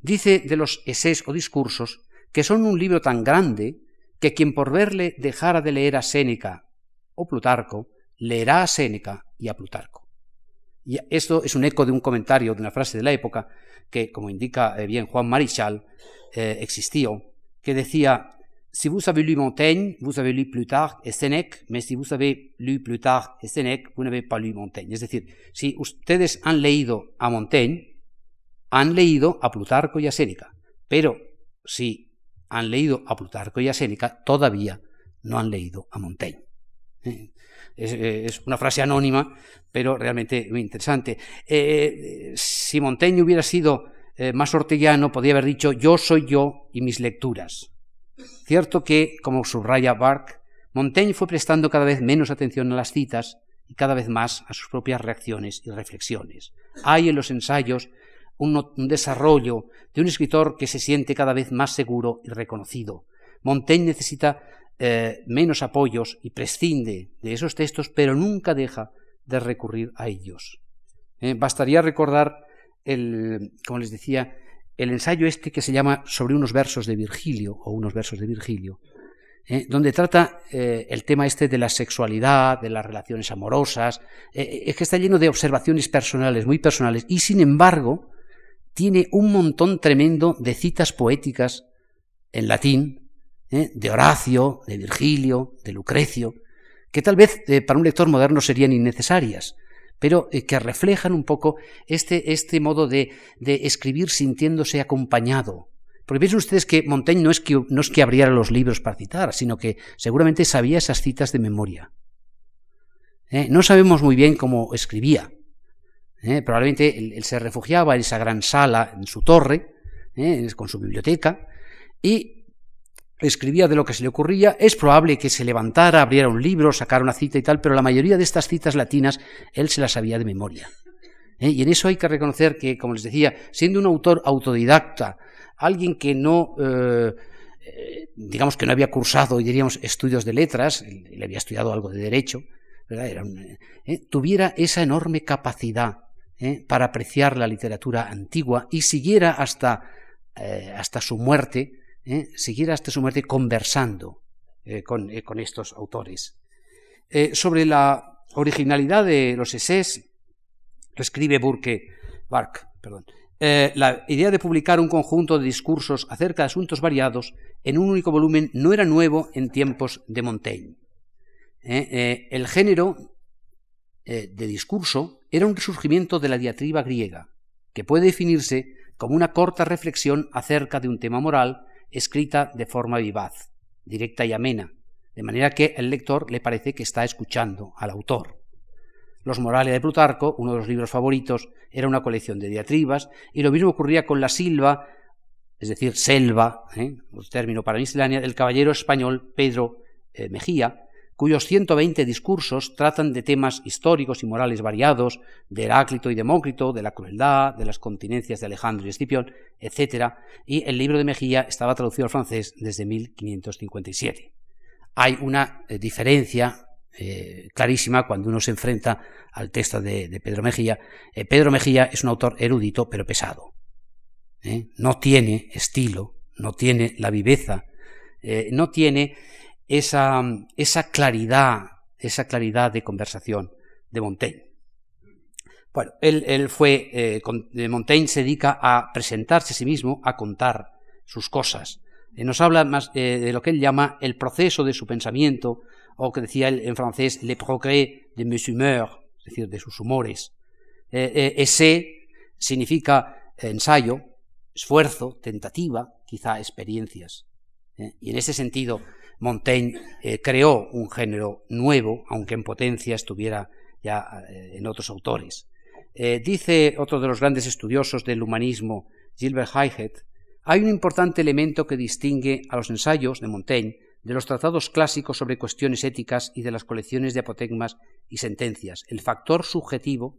Speaker 2: dice de los esés o discursos que son un libro tan grande que quien por verle dejara de leer a Séneca o Plutarco, leerá a Séneca y a Plutarco. Y esto es un eco de un comentario de una frase de la época que, como indica bien Juan Marichal, existió, que decía, si vous avez lu Montaigne, vous avez lu Plutarque et Sénèque, mais si vous avez lu Plutarque et Sénèque, vous n'avez pas lu Montaigne. Es decir, si ustedes han leído a Montaigne, han leído a Plutarco y a Séneca, pero si han leído a Plutarco y a Séneca, todavía no han leído a Montaigne. ¿Eh? Eh, es, una frase anónima, pero realmente muy interesante. Eh, si Montaigne hubiera sido más ortellano, podría haber dicho yo soy yo y mis lecturas. Cierto que, como subraya Bark, Montaigne fue prestando cada vez menos atención a las citas y cada vez más a sus propias reacciones y reflexiones. Hay en los ensayos un, desarrollo de un escritor que se siente cada vez más seguro y reconocido. Montaigne necesita eh, menos apoyos y prescinde de esos textos, pero nunca deja de recurrir a ellos. Eh, bastaría recordar, el, como les decía, el ensayo este que se llama Sobre unos versos de Virgilio, o unos versos de Virgilio, eh, donde trata el tema este de la sexualidad, de las relaciones amorosas, es que está lleno de observaciones personales, muy personales, y sin embargo tiene un montón tremendo de citas poéticas en latín, ¿eh? de Horacio, de Virgilio, de Lucrecio, que tal vez eh, para un lector moderno serían innecesarias, pero eh, que reflejan un poco este, este modo de, de, escribir sintiéndose acompañado. Porque piensen ustedes que Montaigne no es que, no es que abriera los libros para citar, sino que seguramente sabía esas citas de memoria. No sabemos muy bien cómo escribía, ¿eh? probablemente él, se refugiaba en esa gran sala, en su torre, ¿eh? con su biblioteca, y escribía de lo que se le ocurría. Es probable que se levantara, abriera un libro, sacara una cita y tal, pero la mayoría de estas citas latinas él se las sabía de memoria. ¿eh? Y en eso hay que reconocer que, como les decía, siendo un autor autodidacta, alguien que no, digamos que no había cursado, diríamos, estudios de letras, él, había estudiado algo de derecho, tuviera esa enorme capacidad ¿eh? para apreciar la literatura antigua y siguiera hasta, eh, hasta su muerte, ¿eh? siguiera hasta su muerte conversando con, con, estos autores. sobre la originalidad de los esés, lo escribe Burke, Bark, la idea de publicar un conjunto de discursos acerca de asuntos variados en un único volumen no era nuevo en tiempos de Montaigne. el género de discurso era un resurgimiento de la diatriba griega, que puede definirse como una corta reflexión acerca de un tema moral escrita de forma vivaz, directa y amena, de manera que el lector le parece que está escuchando al autor. Los Morales de Plutarco, uno de los libros favoritos, era una colección de diatribas, y lo mismo ocurría con la Silva, es decir, selva, ¿eh? el término para miscelánea, del caballero español Pedro eh, Mejía, cuyos 120 discursos tratan de temas históricos y morales variados, de Heráclito y Demócrito, de la crueldad, de las continencias de Alejandro y Escipión, etc., y el libro de Mejía estaba traducido al francés desde 1557. Hay una eh, diferencia eh, clarísima cuando uno se enfrenta al texto de, Pedro Mejía. Eh, Pedro Mejía es un autor erudito pero pesado. No tiene estilo, no tiene la viveza, no tiene esa, esa claridad, esa claridad de conversación de Montaigne. Bueno, él, fue, eh, Montaigne se dedica a presentarse a sí mismo, a contar sus cosas. Eh, nos habla más eh, de lo que él llama el proceso de su pensamiento, o que decía él en francés, le progrès de mes humeurs, es decir, de sus humores. ese significa ensayo, esfuerzo, tentativa, quizá experiencias. y en ese sentido, Montaigne creó un género nuevo, aunque en potencia estuviera ya en otros autores. dice otro de los grandes estudiosos del humanismo, Gilbert Highhead, hay un importante elemento que distingue a los ensayos de Montaigne de los tratados clásicos sobre cuestiones éticas y de las colecciones de apotegmas y sentencias, el factor subjetivo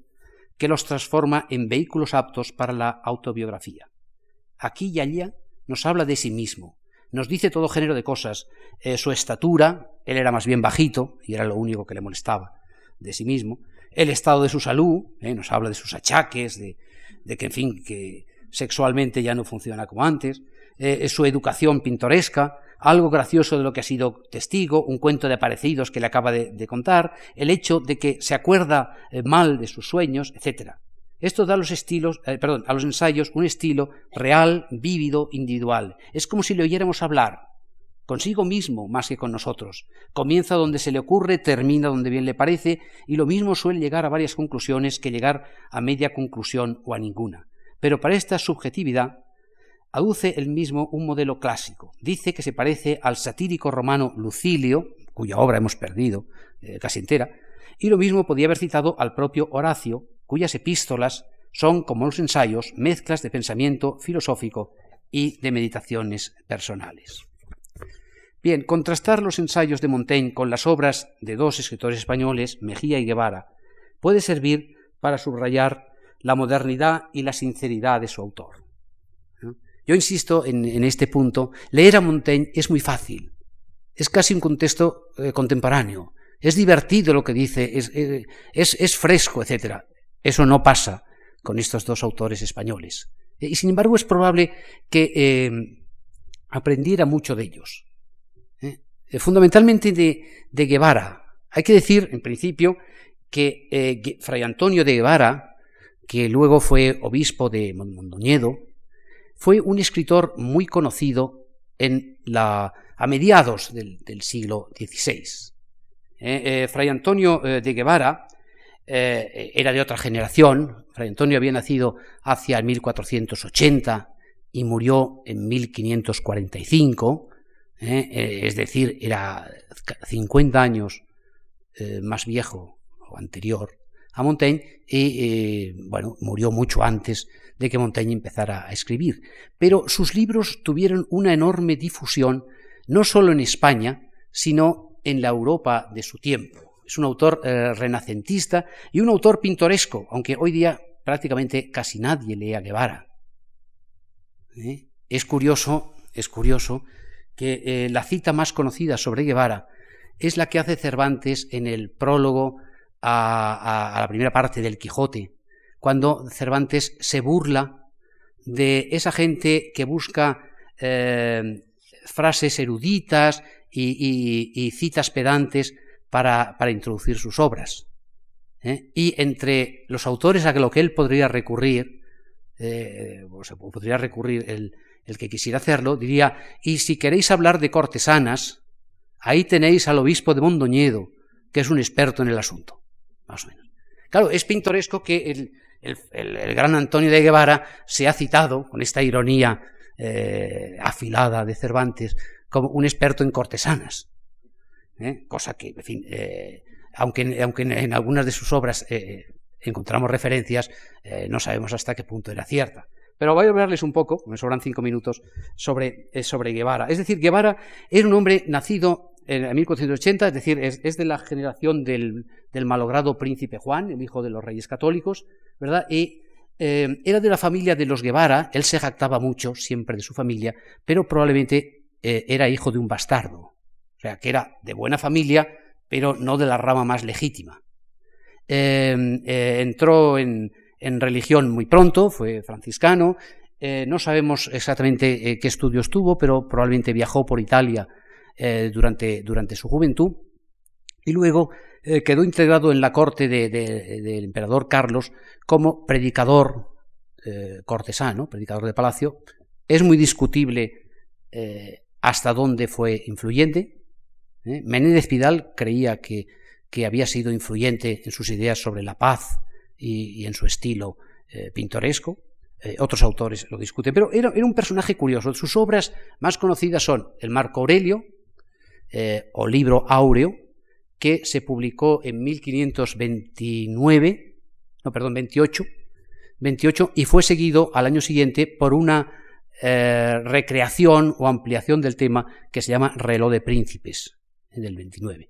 Speaker 2: que los transforma en vehículos aptos para la autobiografía. Aquí y allá nos habla de sí mismo, nos dice todo género de cosas, eh, su estatura, él era más bien bajito y era lo único que le molestaba de sí mismo, el estado de su salud, eh, nos habla de sus achaques, de, de, que, en fin, que sexualmente ya no funciona como antes, eh, su educación pintoresca, algo gracioso de lo que ha sido testigo, un cuento de aparecidos que le acaba de, contar, el hecho de que se acuerda mal de sus sueños, etc. Esto da a los estilos, eh, perdón, a los ensayos un estilo real, vívido, individual. Es como si le oyéramos hablar, consigo mismo más que con nosotros. Comienza donde se le ocurre, termina donde bien le parece, y lo mismo suele llegar a varias conclusiones que llegar a media conclusión o a ninguna. Pero para esta subjetividad aduce el mismo un modelo clásico. Dice que se parece al satírico romano Lucilio, cuya obra hemos perdido eh, casi entera, y lo mismo podía haber citado al propio Horacio, cuyas epístolas son, como los ensayos, mezclas de pensamiento filosófico y de meditaciones personales. Bien, contrastar los ensayos de Montaigne con las obras de dos escritores españoles, Mejía y Guevara, puede servir para subrayar la modernidad y la sinceridad de su autor. Yo insisto en, este punto, leer a Montaigne es muy fácil, es casi un contexto eh, contemporáneo, es divertido lo que dice, es, eh, fresco, etc. Eso no pasa con estos dos autores españoles. Y sin embargo es probable que eh, aprendiera mucho de ellos. fundamentalmente de, Guevara. Hay que decir, en principio, que Fray Antonio de Guevara, que luego fue obispo de Mondoñedo, fue un escritor muy conocido en la, a mediados del, siglo XVI. Eh, eh, Fray Antonio eh, de Guevara era de otra generación. Fray Antonio había nacido hacia 1480 y murió en 1545, es decir, era 50 años más viejo o anterior a Montaigne y, bueno, murió mucho antes de que Montaigne empezara a escribir. Pero sus libros tuvieron una enorme difusión, no solo en España, sino en la Europa de su tiempo. Es un autor eh, renacentista y un autor pintoresco, aunque hoy día prácticamente casi nadie lee a Guevara. ¿Eh? Es curioso, es curioso que eh, la cita más conocida sobre Guevara es la que hace Cervantes en el prólogo a la primera parte del Quijote, cuando Cervantes se burla de esa gente que busca frases eruditas y, citas pedantes para, introducir sus obras. ¿eh? Y entre los autores a lo que él podría recurrir, eh, o podría recurrir el, el que quisiera hacerlo, diría, y si queréis hablar de cortesanas, ahí tenéis al obispo de Mondoñedo, que es un experto en el asunto, más o menos. Claro, es pintoresco que el, el, gran Antonio de Guevara se ha citado, con esta ironía eh, afilada de Cervantes, como un experto en cortesanas. ¿Eh? Cosa que, en fin, eh, aunque, en, algunas de sus obras encontramos referencias, no sabemos hasta qué punto era cierta. Pero voy a hablarles un poco, me sobran cinco minutos, sobre, sobre Guevara. Es decir, Guevara era un hombre nacido en 1480, es decir, es, de la generación del, malogrado príncipe Juan, el hijo de los reyes católicos, ¿verdad? Y eh, era de la familia de los Guevara, él se jactaba mucho siempre de su familia, pero probablemente eh, era hijo de un bastardo, o sea, que era de buena familia, pero no de la rama más legítima. Em, eh, entró en, religión muy pronto, fue franciscano, no sabemos exactamente qué estudios tuvo, pero probablemente viajó por Italia eh, durante, su juventud y luego eh, quedó integrado en la corte del emperador Carlos como predicador eh, cortesano, predicador de palacio. Es muy discutible hasta dónde fue influyente. Menéndez Pidal creía que, había sido influyente en sus ideas sobre la paz y, en su estilo pintoresco. otros autores lo discuten, pero era, un personaje curioso. Sus obras más conocidas son El Marco Aurelio, o libro áureo, que se publicó en 1529, no, perdón, 28, 28 y fue seguido al año siguiente por una eh, recreación o ampliación del tema que se llama Reloj de Príncipes, en el 29.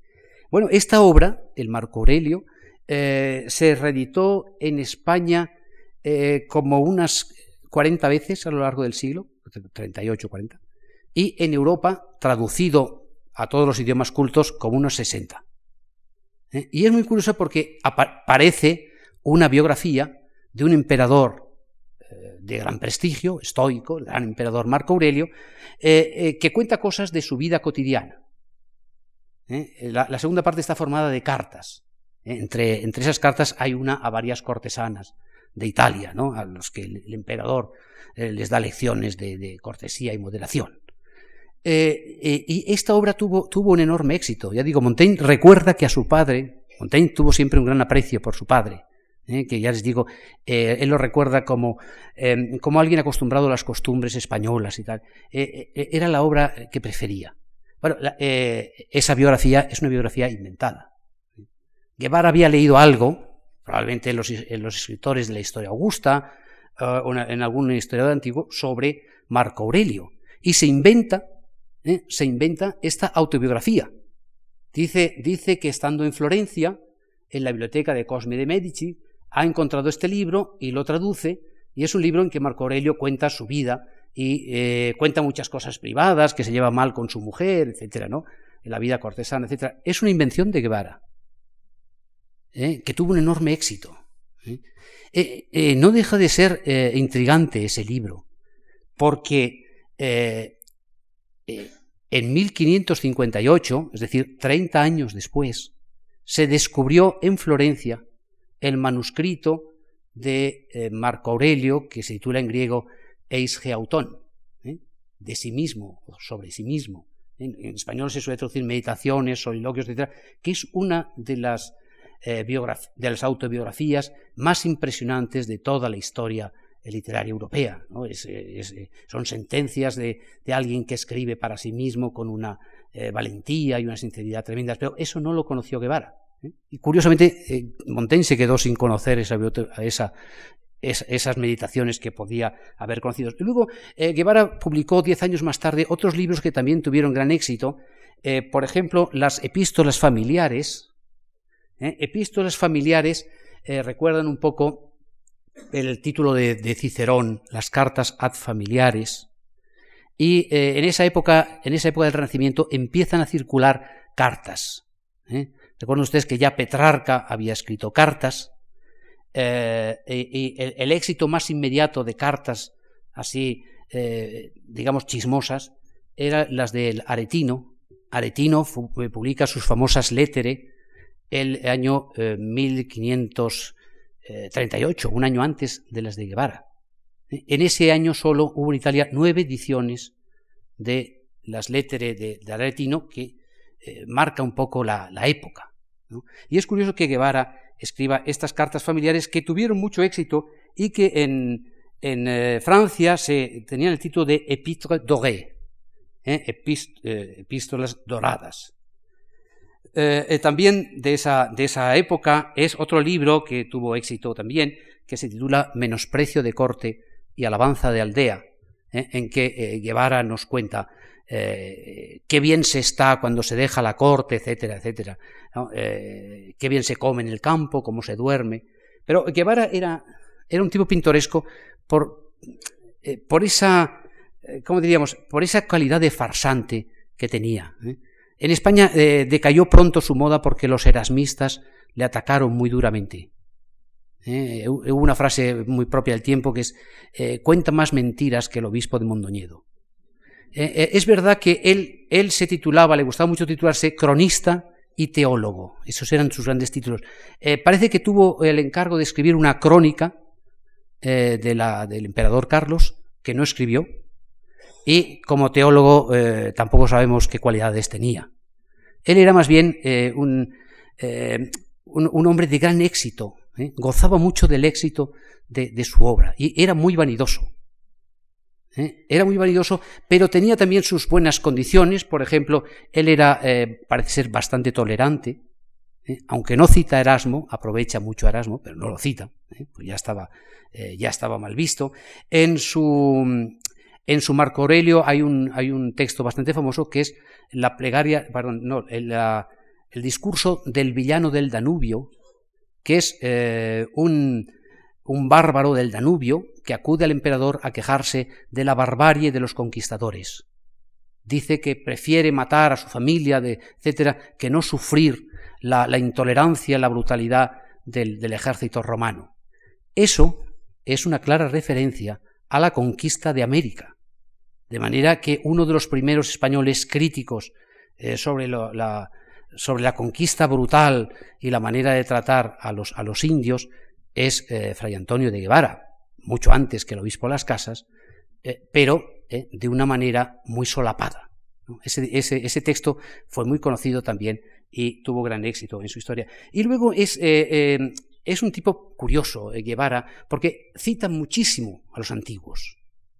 Speaker 2: Bueno, esta obra, el Marco Aurelio, eh, se reeditó en España eh, como unas 40 veces a lo largo del siglo, 38, 40, y en Europa traducido a todos los idiomas cultos como unos 60. ¿eh? Y es muy curioso porque aparece una biografía de un emperador de gran prestigio, estoico, el gran emperador Marco Aurelio, que cuenta cosas de su vida cotidiana. La, segunda parte está formada de cartas. Entre, entre, esas cartas hay una a varias cortesanas de Italia, ¿no? a los que el, emperador les da lecciones de cortesía y moderación. Eh, eh, y esta obra tuvo, tuvo un enorme éxito. Ya digo, Montaigne recuerda que a su padre, Montaigne tuvo siempre un gran aprecio por su padre, eh, que ya les digo, él lo recuerda como, como alguien acostumbrado a las costumbres españolas y tal. era la obra que prefería. Bueno, esa biografía es una biografía inventada. Guevara había leído algo, probablemente en los, escritores de la historia augusta o en algún historiador antiguo, sobre Marco Aurelio, y se inventa ¿eh? se inventa esta autobiografía. Dice, dice que estando en Florencia, en la biblioteca de Cosme de Medici, ha encontrado este libro y lo traduce, y es un libro en que Marco Aurelio cuenta su vida y eh, cuenta muchas cosas privadas, que se lleva mal con su mujer, etcétera, ¿no? En la vida cortesana, etcétera. Es una invención de Guevara, ¿eh? que tuvo un enorme éxito. no deja de ser intrigante ese libro, porque en 1558, es decir, 30 años después, se descubrió en Florencia el manuscrito de eh, Marco Aurelio, que se titula en griego Eis Geautón, ¿eh? de sí mismo, o sobre sí mismo. En, español se suele traducir meditaciones, soliloquios, etc., que es una de las, eh, de las autobiografías más impresionantes de toda la historia literaria europea. Eh, son sentencias de, alguien que escribe para sí mismo con una eh, valentía y una sinceridad tremendas, pero eso no lo conoció Guevara. ¿eh? Y curiosamente, Montaigne se quedó sin conocer esa, esas meditaciones que podía haber conocido. Y luego, Guevara publicó diez años más tarde otros libros que también tuvieron gran éxito. por ejemplo, las epístolas familiares. Epístolas familiares recuerdan un poco el título de, Cicerón, las cartas ad familiares, y eh, en, esa época, en esa época del Renacimiento empiezan a circular cartas. ¿eh? Recuerden ustedes que ya Petrarca había escrito cartas, eh, y, el, éxito más inmediato de cartas así, digamos, chismosas, eran las del Aretino. Aretino publica sus famosas lettere el año 1500 38, un año antes de las de Guevara. En ese año solo hubo en Italia nueve ediciones de las lettere de, Aretino que eh, marca un poco la, época. Y es curioso que Guevara escriba estas cartas familiares que tuvieron mucho éxito y que en, eh, Francia se tenían el título de Épîtres dorées, ¿eh? epístolas doradas. Eh, eh, también de esa, de esa época es otro libro que tuvo éxito también, que se titula Menosprecio de corte y alabanza de aldea, ¿eh? en que Guevara nos cuenta qué bien se está cuando se deja la corte, etcétera, etcétera, qué bien se come en el campo, cómo se duerme. Pero Guevara era, un tipo pintoresco por, por esa, ¿cómo diríamos?, por esa calidad de farsante que tenía. En España eh, decayó pronto su moda porque los erasmistas le atacaron muy duramente. Eh, hubo una frase muy propia del tiempo que es eh, cuenta más mentiras que el obispo de Mondoñedo. Es verdad que él, se titulaba, le gustaba mucho titularse cronista y teólogo. Esos eran sus grandes títulos. parece que tuvo el encargo de escribir una crónica de la, del emperador Carlos, que no escribió, y como teólogo eh, tampoco sabemos qué cualidades tenía. Él era más bien eh, eh, un, hombre de gran éxito, gozaba mucho del éxito de, su obra y era muy vanidoso. ¿Eh? Era muy vanidoso, pero tenía también sus buenas condiciones. Por ejemplo, él era, eh, parece ser, bastante tolerante. ¿eh? Aunque no cita a Erasmo, aprovecha mucho Erasmo, pero no lo cita, pues ya estaba, ya estaba mal visto. En su, en su Marco Aurelio hay un, hay un texto bastante famoso que es la plegaria, perdón, no, el, el discurso del villano del Danubio, que es un, un bárbaro del Danubio que acude al emperador a quejarse de la barbarie de los conquistadores. Dice que prefiere matar a su familia, de, etcétera, que no sufrir la, intolerancia, la brutalidad del, ejército romano. Eso es una clara referencia a la conquista de América. De manera que uno de los primeros españoles críticos eh, sobre, la, sobre, la, conquista brutal y la manera de tratar a los, a los indios es eh, Fray Antonio de Guevara, mucho antes que el obispo las Casas, eh, pero eh, de una manera muy solapada. Ese, texto fue muy conocido también y tuvo gran éxito en su historia. Y luego es, es un tipo curioso, Guevara, porque cita muchísimo a los antiguos.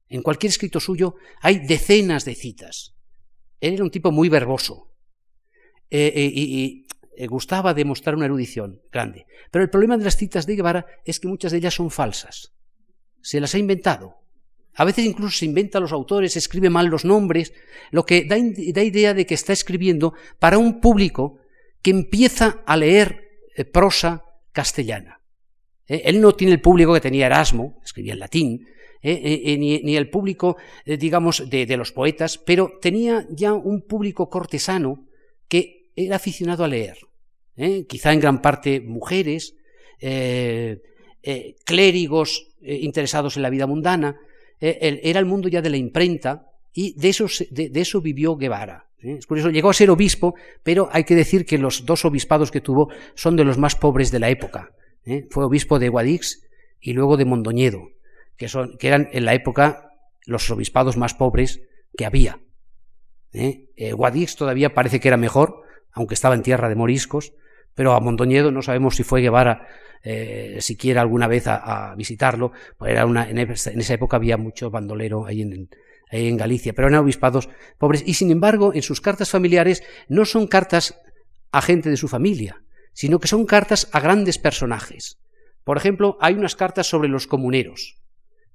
Speaker 2: En cualquier escrito suyo hay decenas de citas. Él era un tipo muy verboso. Eh, gustaba demostrar una erudición grande. Pero el problema de las citas de Guevara es que muchas de ellas son falsas. Se las ha inventado. A veces incluso se inventa los autores, escribe mal los nombres, lo que da, idea de que está escribiendo para un público que empieza a leer eh, prosa castellana. Eh, él no tiene el público que tenía Erasmo, escribía en latín, ni, el público, digamos, de los poetas, pero tenía ya un público cortesano que era aficionado a leer. ¿Eh? quizá en gran parte mujeres, eh, eh, clérigos interesados en la vida mundana, era el mundo ya de la imprenta y de eso, de, eso vivió Guevara. Es curioso, llegó a ser obispo, pero hay que decir que los dos obispados que tuvo son de los más pobres de la época. Fue obispo de Guadix y luego de Mondoñedo, que, son, que eran en la época los obispados más pobres que había. Guadix todavía parece que era mejor, aunque estaba en tierra de moriscos, pero a Mondoñedo no sabemos si fue Guevara eh, siquiera alguna vez a, visitarlo, era una, en, esa época había mucho bandolero ahí en, en Galicia, pero eran obispados pobres, y sin embargo en sus cartas familiares no son cartas a gente de su familia, sino que son cartas a grandes personajes. Por ejemplo, hay unas cartas sobre los comuneros.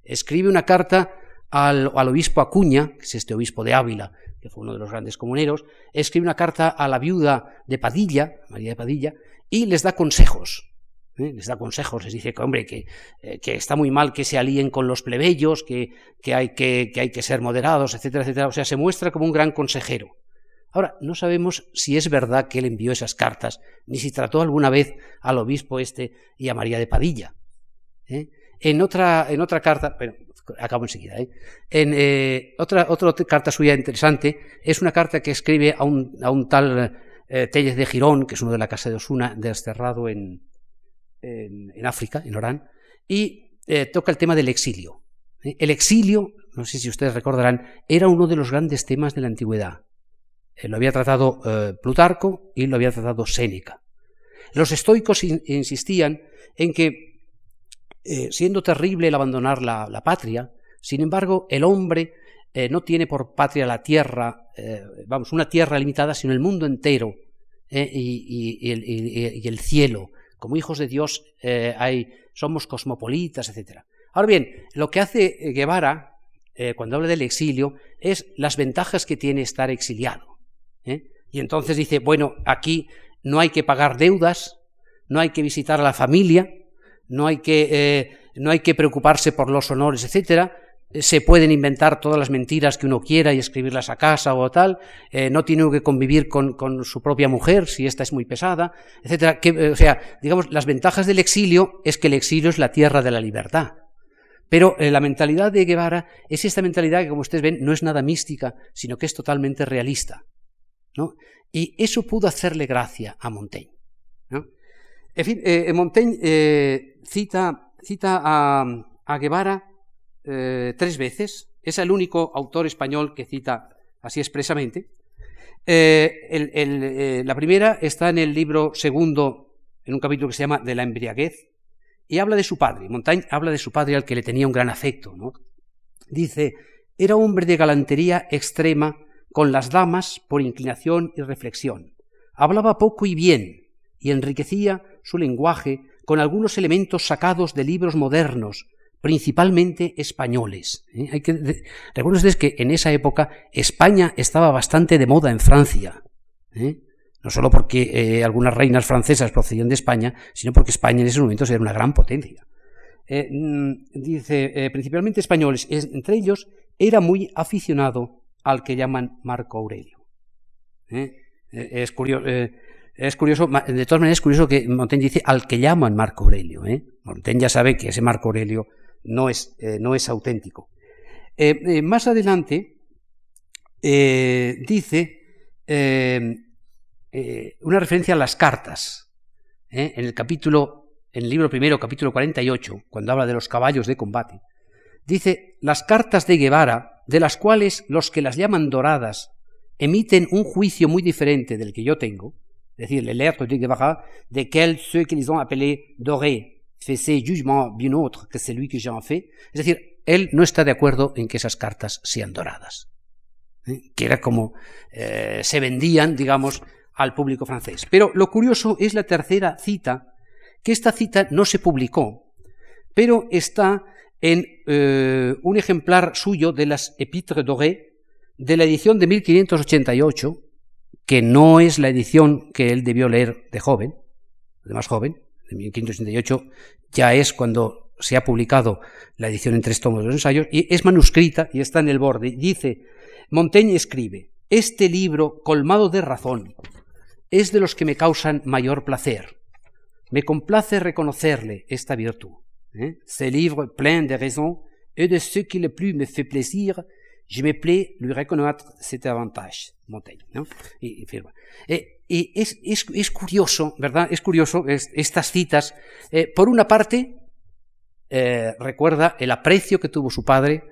Speaker 2: Escribe una carta al, obispo Acuña, que es este obispo de Ávila, que fue uno de los grandes comuneros, escribe una carta a la viuda de Padilla, María de Padilla, y les da consejos. ¿eh? Les da consejos, les dice que, hombre, que, eh, que, está muy mal que se alíen con los plebeyos, que, que, hay que, que hay que ser moderados, etcétera, etcétera. O sea, se muestra como un gran consejero. Ahora, no sabemos si es verdad que él envió esas cartas, ni si trató alguna vez al obispo este y a María de Padilla. ¿eh? En, otra, en otra carta, pero acabo enseguida. ¿eh? En, eh, otra, carta suya interesante es una carta que escribe a un, tal eh, de Girón, que es uno de la casa de Osuna, desterrado en, en, África, en Orán, y eh, toca el tema del exilio. El exilio, no sé si ustedes recordarán, era uno de los grandes temas de la antigüedad. lo había tratado Plutarco y lo había tratado Séneca. Los estoicos insistían en que eh, siendo terrible el abandonar la, patria, sin embargo, el hombre eh, no tiene por patria la tierra, eh, vamos, una tierra limitada, sino el mundo entero y, el, cielo. Como hijos de Dios hay, somos cosmopolitas, etc. Ahora bien, lo que hace Guevara, cuando habla del exilio, es las ventajas que tiene estar exiliado. Y entonces dice, bueno, aquí no hay que pagar deudas, no hay que visitar a la familia, no hay que, eh, no hay que preocuparse por los honores, etcétera. Se pueden inventar todas las mentiras que uno quiera y escribirlas a casa o tal. Eh, no tiene que convivir con, su propia mujer si esta es muy pesada, etcétera. Eh, o sea, digamos, las ventajas del exilio es que el exilio es la tierra de la libertad. Pero la mentalidad de Guevara es esta mentalidad que, como ustedes ven, no es nada mística, sino que es totalmente realista. ¿no? Y eso pudo hacerle gracia a Montaigne. En fin, eh, Montaigne eh, cita, cita a, Guevara eh, tres veces. Es el único autor español que cita así expresamente. la primera está en el libro segundo, en un capítulo que se llama De la embriaguez, y habla de su padre. Montaigne habla de su padre al que le tenía un gran afecto. Dice, Era hombre de galantería extrema con las damas por inclinación y reflexión. Hablaba poco y bien, y enriquecía su lenguaje con algunos elementos sacados de libros modernos, principalmente españoles. ¿eh? Hay que, recuerden ustedes que en esa época España estaba bastante de moda en Francia. ¿eh? No solo porque eh, algunas reinas francesas procedían de España, sino porque España en ese momento era una gran potencia. Mm, dice, principalmente españoles, entre ellos era muy aficionado al que llaman Marco Aurelio. Es curioso, es curioso, de todas maneras es curioso que Montaigne dice al que llaman Marco Aurelio. ¿eh? Montaigne ya sabe que ese Marco Aurelio no es, eh, no es auténtico. Eh, eh, más adelante dice una referencia a las cartas. En el capítulo, en el libro primero, capítulo 48, cuando habla de los caballos de combate, dice las cartas de Guevara, de las cuales los que las llaman doradas emiten un juicio muy diferente del que yo tengo, es decir, les lettres de Guevara, desquelles ceux qu'ils ont appelés dorés fait jugement bien autre que celui que j'en fais. Es decir, él no está de acuerdo en que esas cartas sean doradas. ¿eh? Que era como eh, se vendían, digamos, al público francés. Pero lo curioso es la tercera cita, que esta cita no se publicó, pero está en eh, un ejemplar suyo de las Épîtres dorées de la edición de 1588, que no es la edición que él debió leer de joven, de más joven, en 1588 ya es cuando se ha publicado la edición en tres tomos de los ensayos, y es manuscrita y está en el borde. Dice, Montaigne escribe, este libro, colmado de razón, es de los que me causan mayor placer. Me complace reconocerle esta virtud. ¿eh? Ce livre plein de raison et de ce qui le plus me fait plaisir, je me plais lui reconnaître cet avantage. Montaigne, ¿no? Y, firma. Eh, y es, curioso, ¿verdad? Es curioso es, estas citas. Eh, por una parte, eh, recuerda el aprecio que tuvo su padre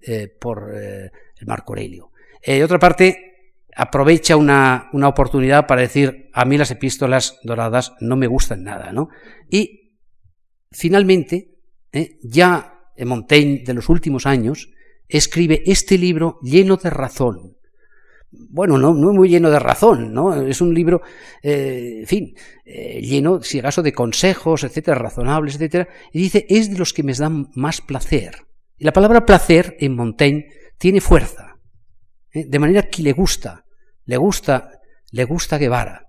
Speaker 2: eh, por eh, el Marco Aurelio. de otra parte, aprovecha una, una, oportunidad para decir, a mí las epístolas doradas no me gustan nada, ¿no? Y finalmente, ya Montaigne de los últimos años, escribe este libro lleno de razón, bueno, no, no muy lleno de razón, ¿no? Es un libro, eh, en fin, eh, lleno, si acaso, de consejos, etcétera, razonables, etcétera, y dice, es de los que me dan más placer. Y la palabra placer en Montaigne tiene fuerza, ¿eh? de manera que le gusta, le gusta, le gusta Guevara.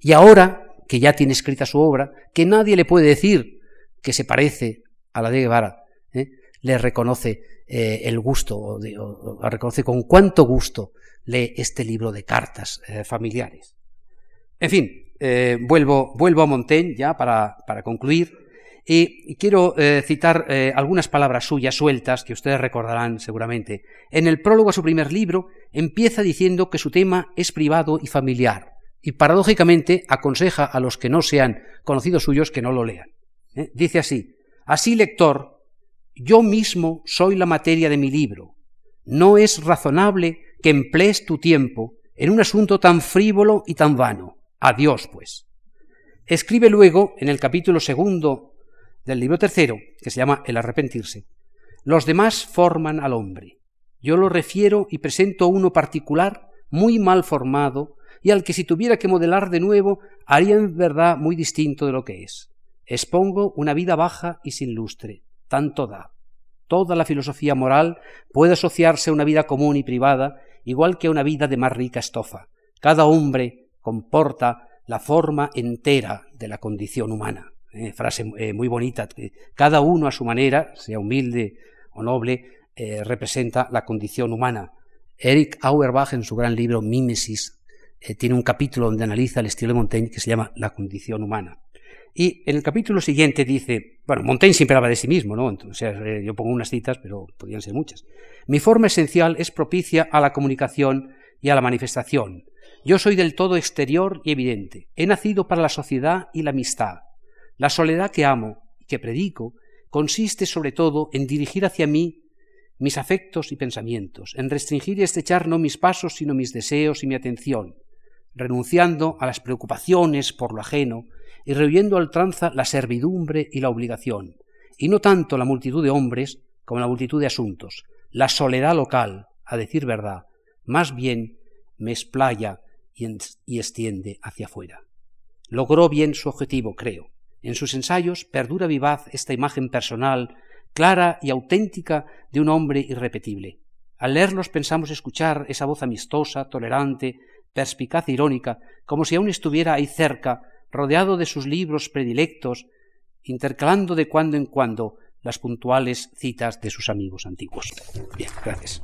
Speaker 2: Y ahora, que ya tiene escrita su obra, que nadie le puede decir que se parece a la de Guevara, le reconoce el gusto, o, reconoce con cuánto gusto lee este libro de cartas eh, familiares. En fin, eh, vuelvo, vuelvo, a Montaigne ya para, para concluir y, quiero eh, citar algunas palabras suyas sueltas que ustedes recordarán seguramente. En el prólogo a su primer libro empieza diciendo que su tema es privado y familiar y paradójicamente aconseja a los que no sean conocidos suyos que no lo lean. Dice así, así lector, yo mismo soy la materia de mi libro. No es razonable que emplees tu tiempo en un asunto tan frívolo y tan vano. Adiós, pues. Escribe luego, en el capítulo segundo del libro tercero, que se llama El arrepentirse, los demás forman al hombre. Yo lo refiero y presento uno particular, muy mal formado, y al que si tuviera que modelar de nuevo, haría en verdad muy distinto de lo que es. Expongo una vida baja y sin lustre, tanto da. Toda la filosofía moral puede asociarse a una vida común y privada igual que una vida de más rica estofa. Cada hombre comporta la forma entera de la condición humana. Eh, frase eh, muy bonita. Cada uno a su manera, sea humilde o noble, eh, representa la condición humana. Eric Auerbach, en su gran libro Mímesis, tiene un capítulo donde analiza el estilo de Montaigne que se llama La condición humana. Y en el capítulo siguiente dice, bueno, Montaigne siempre habla de sí mismo, ¿no? Entonces, yo pongo unas citas, pero podrían ser muchas. Mi forma esencial es propicia a la comunicación y a la manifestación. Yo soy del todo exterior y evidente. He nacido para la sociedad y la amistad. La soledad que amo y que predico consiste sobre todo en dirigir hacia mí mis afectos y pensamientos, en restringir y estrechar no mis pasos, sino mis deseos y mi atención, renunciando a las preocupaciones por lo ajeno y rehuyendo al tranza la servidumbre y la obligación, y no tanto la multitud de hombres como la multitud de asuntos, la soledad local, a decir verdad, más bien me explaya y, extiende hacia afuera. Logró bien su objetivo, creo. En sus ensayos perdura vivaz esta imagen personal, clara y auténtica de un hombre irrepetible. Al leerlos pensamos escuchar esa voz amistosa, tolerante, perspicaz e irónica, como si aún estuviera ahí cerca, rodeado de sus libros predilectos, intercalando de cuando en cuando las puntuales citas de sus amigos antiguos. Bien, gracias.